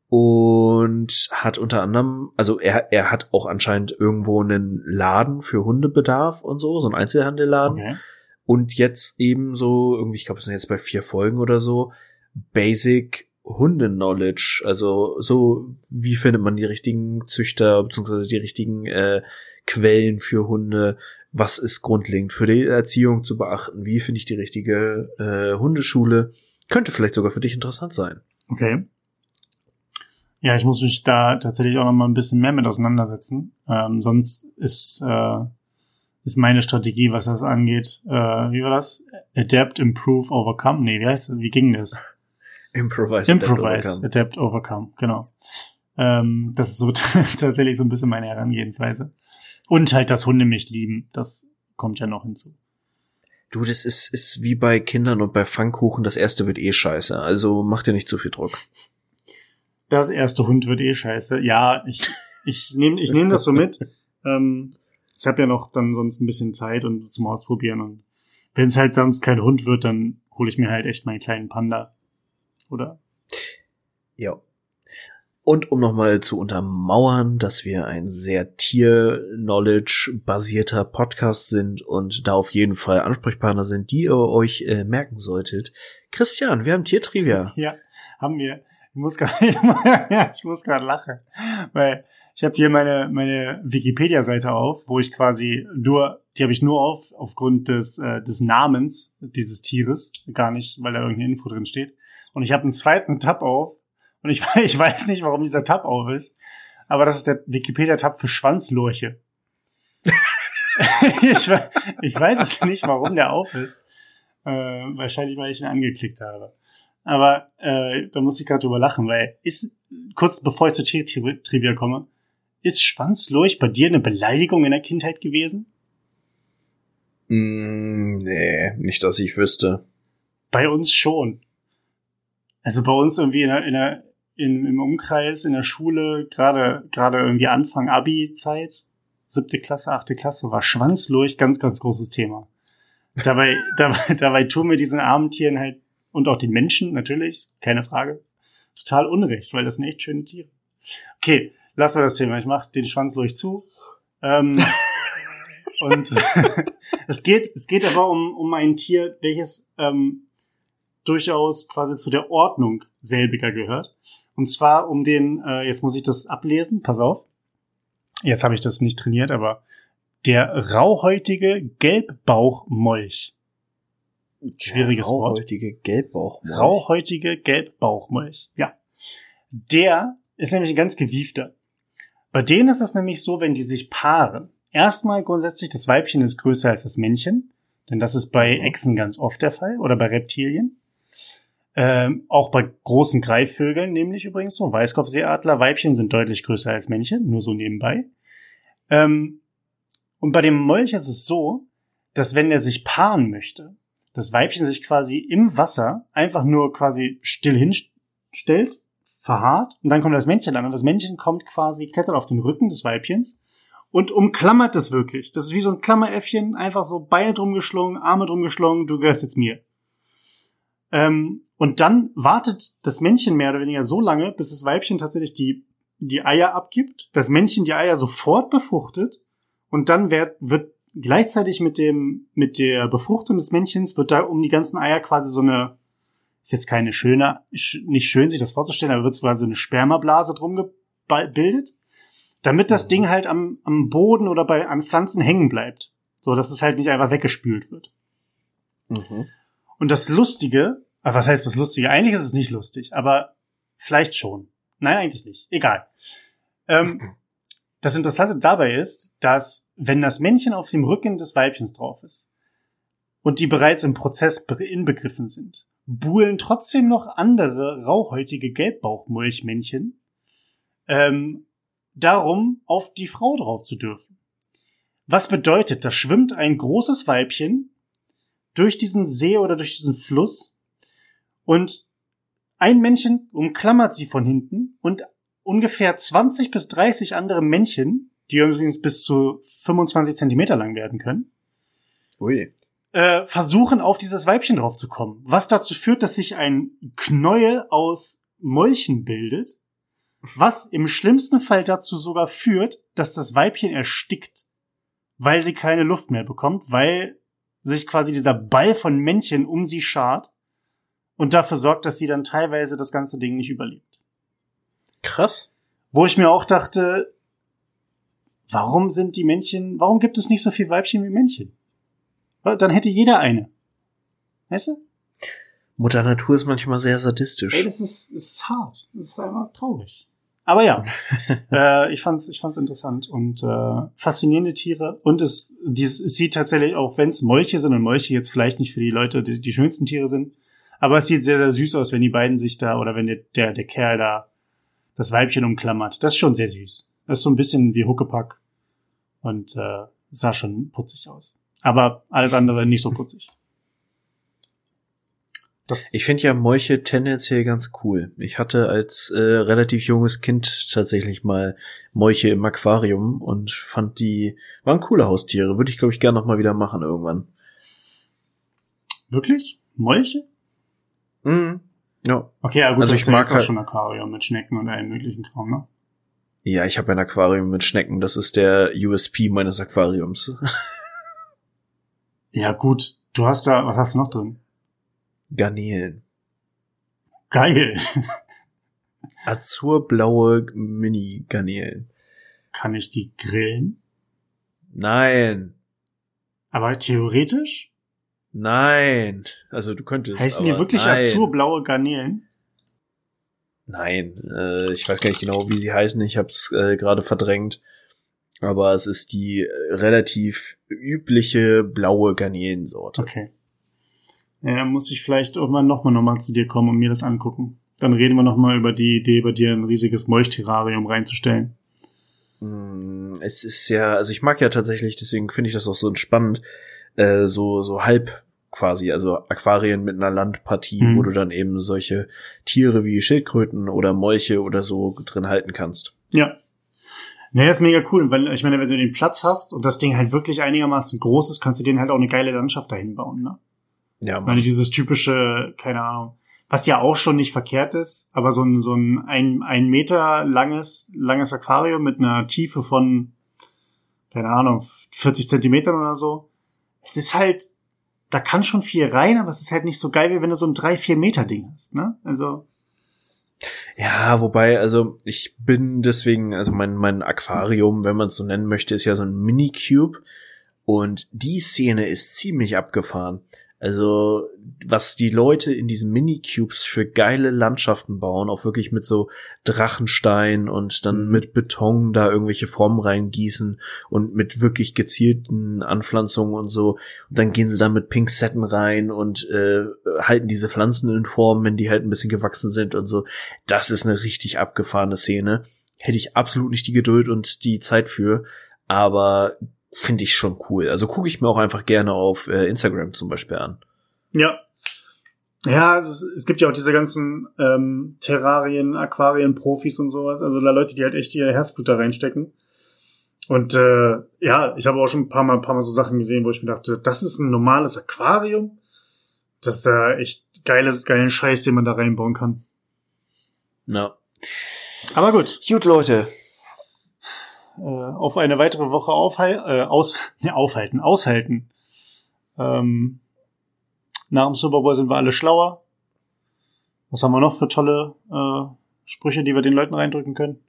[SPEAKER 1] und hat unter anderem, also er, er hat auch anscheinend irgendwo einen Laden für Hundebedarf und so, so ein Einzelhandelladen. Okay. Und jetzt eben so, irgendwie, ich glaube, es sind jetzt bei vier Folgen oder so, Basic Hunde-Knowledge. Also so, wie findet man die richtigen Züchter, beziehungsweise die richtigen äh, Quellen für Hunde? Was ist grundlegend für die Erziehung zu beachten? Wie finde ich die richtige äh, Hundeschule? Könnte vielleicht sogar für dich interessant sein.
[SPEAKER 2] Okay. Ja, ich muss mich da tatsächlich auch noch mal ein bisschen mehr mit auseinandersetzen. Ähm, sonst ist, äh, ist meine Strategie, was das angeht, äh, wie war das? Adapt, Improve, Overcome. Nee, wie heißt das? Wie ging das? Improvise, Improvise, Adapt, Overcome. Adapt, Overcome, genau. Ähm, das ist so tatsächlich so ein bisschen meine Herangehensweise. Und halt das Hunde mich lieben, das kommt ja noch hinzu.
[SPEAKER 1] Du, das ist, ist wie bei Kindern und bei Pfannkuchen, das erste wird eh scheiße. Also mach dir nicht zu viel Druck
[SPEAKER 2] das erste Hund wird eh scheiße. Ja, ich, ich nehme ich nehm das so mit. Ähm, ich habe ja noch dann sonst ein bisschen Zeit und zum Ausprobieren. Und wenn es halt sonst kein Hund wird, dann hole ich mir halt echt meinen kleinen Panda. Oder?
[SPEAKER 1] Ja. Und um nochmal zu untermauern, dass wir ein sehr Tier-Knowledge-basierter Podcast sind und da auf jeden Fall Ansprechpartner sind, die ihr euch äh, merken solltet. Christian, wir haben Tiertrivia.
[SPEAKER 2] Ja, haben wir. Ich muss gerade, ich muss gerade lachen, weil ich habe hier meine meine Wikipedia-Seite auf, wo ich quasi nur, die habe ich nur auf aufgrund des äh, des Namens dieses Tieres, gar nicht, weil da irgendeine Info drin steht. Und ich habe einen zweiten Tab auf und ich, ich weiß nicht, warum dieser Tab auf ist, aber das ist der Wikipedia-Tab für Schwanzlurche. ich, ich weiß es nicht, warum der auf ist. Äh, wahrscheinlich, weil ich ihn angeklickt habe. Aber äh, da muss ich gerade drüber lachen, weil ist, kurz bevor ich zur Trivia komme, ist Schwanzlurch bei dir eine Beleidigung in der Kindheit gewesen?
[SPEAKER 1] Mm, nee, nicht, dass ich wüsste.
[SPEAKER 2] Bei uns schon. Also bei uns irgendwie in der, in der, in, im Umkreis, in der Schule, gerade gerade irgendwie Anfang Abi-Zeit, siebte Klasse, achte Klasse, war Schwanzlurch ganz, ganz großes Thema. Dabei, dabei, dabei tun wir diesen armen Tieren halt und auch den Menschen natürlich, keine Frage, total unrecht, weil das sind echt schöne Tiere. Okay, lassen wir das Thema. Ich mach den Schwanzlurch zu. Ähm, und es geht, es geht aber um, um ein Tier, welches ähm, durchaus quasi zu der Ordnung selbiger gehört. Und zwar um den, äh, jetzt muss ich das ablesen, pass auf. Jetzt habe ich das nicht trainiert, aber der rauhäutige Gelbbauchmolch. Schwieriges
[SPEAKER 1] der rauhäutige Wort. Gelbbauchmolch.
[SPEAKER 2] Rauhäutige Gelbbauchmolch. Ja. Der ist nämlich ein ganz gewiefter. Bei denen ist es nämlich so, wenn die sich paaren. Erstmal grundsätzlich, das Weibchen ist größer als das Männchen. Denn das ist bei mhm. Echsen ganz oft der Fall oder bei Reptilien. Ähm, auch bei großen Greifvögeln nämlich übrigens so. Weißkopfseeadler, Weibchen sind deutlich größer als Männchen, nur so nebenbei. Ähm, und bei dem Molch ist es so, dass wenn er sich paaren möchte, das Weibchen sich quasi im Wasser einfach nur quasi still hinstellt, verharrt, und dann kommt das Männchen an und das Männchen kommt quasi, klettert auf den Rücken des Weibchens und umklammert es wirklich. Das ist wie so ein Klammeräffchen, einfach so Beine drum geschlungen, Arme drum geschlungen, du gehörst jetzt mir. Ähm, und dann wartet das Männchen mehr oder weniger so lange, bis das Weibchen tatsächlich die, die Eier abgibt, das Männchen die Eier sofort befruchtet und dann wird, wird gleichzeitig mit dem, mit der Befruchtung des Männchens wird da um die ganzen Eier quasi so eine, ist jetzt keine schöne, nicht schön sich das vorzustellen, aber wird so eine Spermablase drum gebildet, damit das Ding halt am, am Boden oder bei, an Pflanzen hängen bleibt. So, dass es halt nicht einfach weggespült wird. Mhm. Und das Lustige aber was heißt das Lustige? Eigentlich ist es nicht lustig, aber vielleicht schon. Nein, eigentlich nicht. Egal. Ähm, das Interessante dabei ist, dass wenn das Männchen auf dem Rücken des Weibchens drauf ist und die bereits im Prozess inbegriffen sind, buhlen trotzdem noch andere rauhäutige Gelbbauchmolchmännchen ähm, darum, auf die Frau drauf zu dürfen. Was bedeutet, da schwimmt ein großes Weibchen durch diesen See oder durch diesen Fluss und ein Männchen umklammert sie von hinten und ungefähr 20 bis 30 andere Männchen, die übrigens bis zu 25 Zentimeter lang werden können,
[SPEAKER 1] Ui.
[SPEAKER 2] Äh, versuchen auf dieses Weibchen draufzukommen. Was dazu führt, dass sich ein Knäuel aus Molchen bildet, was im schlimmsten Fall dazu sogar führt, dass das Weibchen erstickt, weil sie keine Luft mehr bekommt, weil sich quasi dieser Ball von Männchen um sie schart und dafür sorgt, dass sie dann teilweise das ganze Ding nicht überlebt.
[SPEAKER 1] Krass.
[SPEAKER 2] Wo ich mir auch dachte, warum sind die Männchen, warum gibt es nicht so viel Weibchen wie Männchen? Dann hätte jeder eine. Weißt du?
[SPEAKER 1] Mutter Natur ist manchmal sehr sadistisch.
[SPEAKER 2] Ey, das ist, das ist hart. Das ist einfach traurig. Aber ja, äh, ich fand's, ich fand's interessant und äh, faszinierende Tiere. Und es, dies, es sieht tatsächlich auch, wenn es Molche sind und Molche jetzt vielleicht nicht für die Leute die, die schönsten Tiere sind, aber es sieht sehr, sehr süß aus, wenn die beiden sich da, oder wenn der, der, der Kerl da das Weibchen umklammert. Das ist schon sehr süß. Das ist so ein bisschen wie Huckepack. Und äh, sah schon putzig aus. Aber alles andere nicht so putzig.
[SPEAKER 1] Das ich finde ja Molche tendenziell ganz cool. Ich hatte als äh, relativ junges Kind tatsächlich mal Molche im Aquarium und fand die waren coole Haustiere. Würde ich glaube ich gerne noch mal wieder machen irgendwann.
[SPEAKER 2] Wirklich? Molche?
[SPEAKER 1] Mhm. Ja.
[SPEAKER 2] Okay, ja gut,
[SPEAKER 1] also ich mag
[SPEAKER 2] halt schon Aquarium mit Schnecken und allen möglichen Kram, ne?
[SPEAKER 1] Ja, ich habe ein Aquarium mit Schnecken. Das ist der USP meines Aquariums.
[SPEAKER 2] ja gut, du hast da, was hast du noch drin?
[SPEAKER 1] Garnelen.
[SPEAKER 2] Geil.
[SPEAKER 1] Azurblaue Mini-Garnelen.
[SPEAKER 2] Kann ich die grillen?
[SPEAKER 1] Nein.
[SPEAKER 2] Aber theoretisch?
[SPEAKER 1] Nein. Also du könntest.
[SPEAKER 2] Heißen die wirklich nein. azurblaue Garnelen?
[SPEAKER 1] Nein, äh, ich weiß gar nicht genau, wie sie heißen. Ich habe es äh, gerade verdrängt. Aber es ist die äh, relativ übliche blaue Garnelensorte.
[SPEAKER 2] Okay. Ja, muss ich vielleicht irgendwann nochmal nochmal zu dir kommen und mir das angucken. Dann reden wir nochmal über die Idee, bei dir ein riesiges Molchterrarium reinzustellen.
[SPEAKER 1] Mm, es ist ja, also ich mag ja tatsächlich, deswegen finde ich das auch so entspannend, äh, so, so halb quasi, also Aquarien mit einer Landpartie, mhm. wo du dann eben solche Tiere wie Schildkröten oder Molche oder so drin halten kannst.
[SPEAKER 2] Ja. Naja, ist mega cool, weil ich meine, wenn du den Platz hast und das Ding halt wirklich einigermaßen groß ist, kannst du den halt auch eine geile Landschaft dahin bauen, ne?
[SPEAKER 1] Ja,
[SPEAKER 2] Ich meine, dieses typische, keine Ahnung, was ja auch schon nicht verkehrt ist, aber so ein, so ein, ein, ein Meter langes, langes Aquarium mit einer Tiefe von, keine Ahnung, 40 Zentimetern oder so. Es ist halt, da kann schon viel rein, aber es ist halt nicht so geil, wie wenn du so ein 3, 4 Meter Ding hast, ne? Also,
[SPEAKER 1] Ja, wobei, also ich bin deswegen, also mein, mein Aquarium, wenn man es so nennen möchte, ist ja so ein Mini-Cube. Und die Szene ist ziemlich abgefahren. Also, was die Leute in diesen Mini-Cubes für geile Landschaften bauen, auch wirklich mit so Drachenstein und dann mit Beton da irgendwelche Formen reingießen und mit wirklich gezielten Anpflanzungen und so. Und dann gehen sie da mit Pinksetten rein und äh, halten diese Pflanzen in Form, wenn die halt ein bisschen gewachsen sind und so. Das ist eine richtig abgefahrene Szene. Hätte ich absolut nicht die Geduld und die Zeit für, aber finde ich schon cool. Also gucke ich mir auch einfach gerne auf äh, Instagram zum Beispiel an.
[SPEAKER 2] ja. Ja, das, es gibt ja auch diese ganzen ähm, Terrarien, Aquarien, Profis und sowas. Also da Leute, die halt echt ihr Herzblut da reinstecken. Und äh, ja, ich habe auch schon ein paar Mal, ein paar Mal so Sachen gesehen, wo ich mir dachte, das ist ein normales Aquarium. Das ist da echt geiles, geilen Scheiß, den man da reinbauen kann.
[SPEAKER 1] Na.
[SPEAKER 2] Aber gut,
[SPEAKER 1] Gut, Leute.
[SPEAKER 2] Äh, auf eine weitere Woche aufhal äh, aus ne, aufhalten, aushalten. Ähm, nach dem Super Bowl sind wir alle schlauer. Was haben wir noch für tolle äh, Sprüche, die wir den Leuten reindrücken können?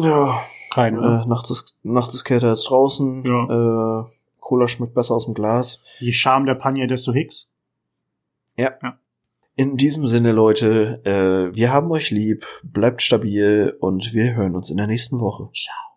[SPEAKER 1] Ja,
[SPEAKER 2] Keine. ne?
[SPEAKER 1] äh, nachts, ist, nachts ist kälter als draußen.
[SPEAKER 2] Ja.
[SPEAKER 1] Äh, Cola schmeckt besser aus dem Glas.
[SPEAKER 2] Je Charme der Panier, desto Hicks.
[SPEAKER 1] In diesem Sinne, Leute, äh, wir haben euch lieb, bleibt stabil und wir hören uns in der nächsten Woche.
[SPEAKER 2] Ciao.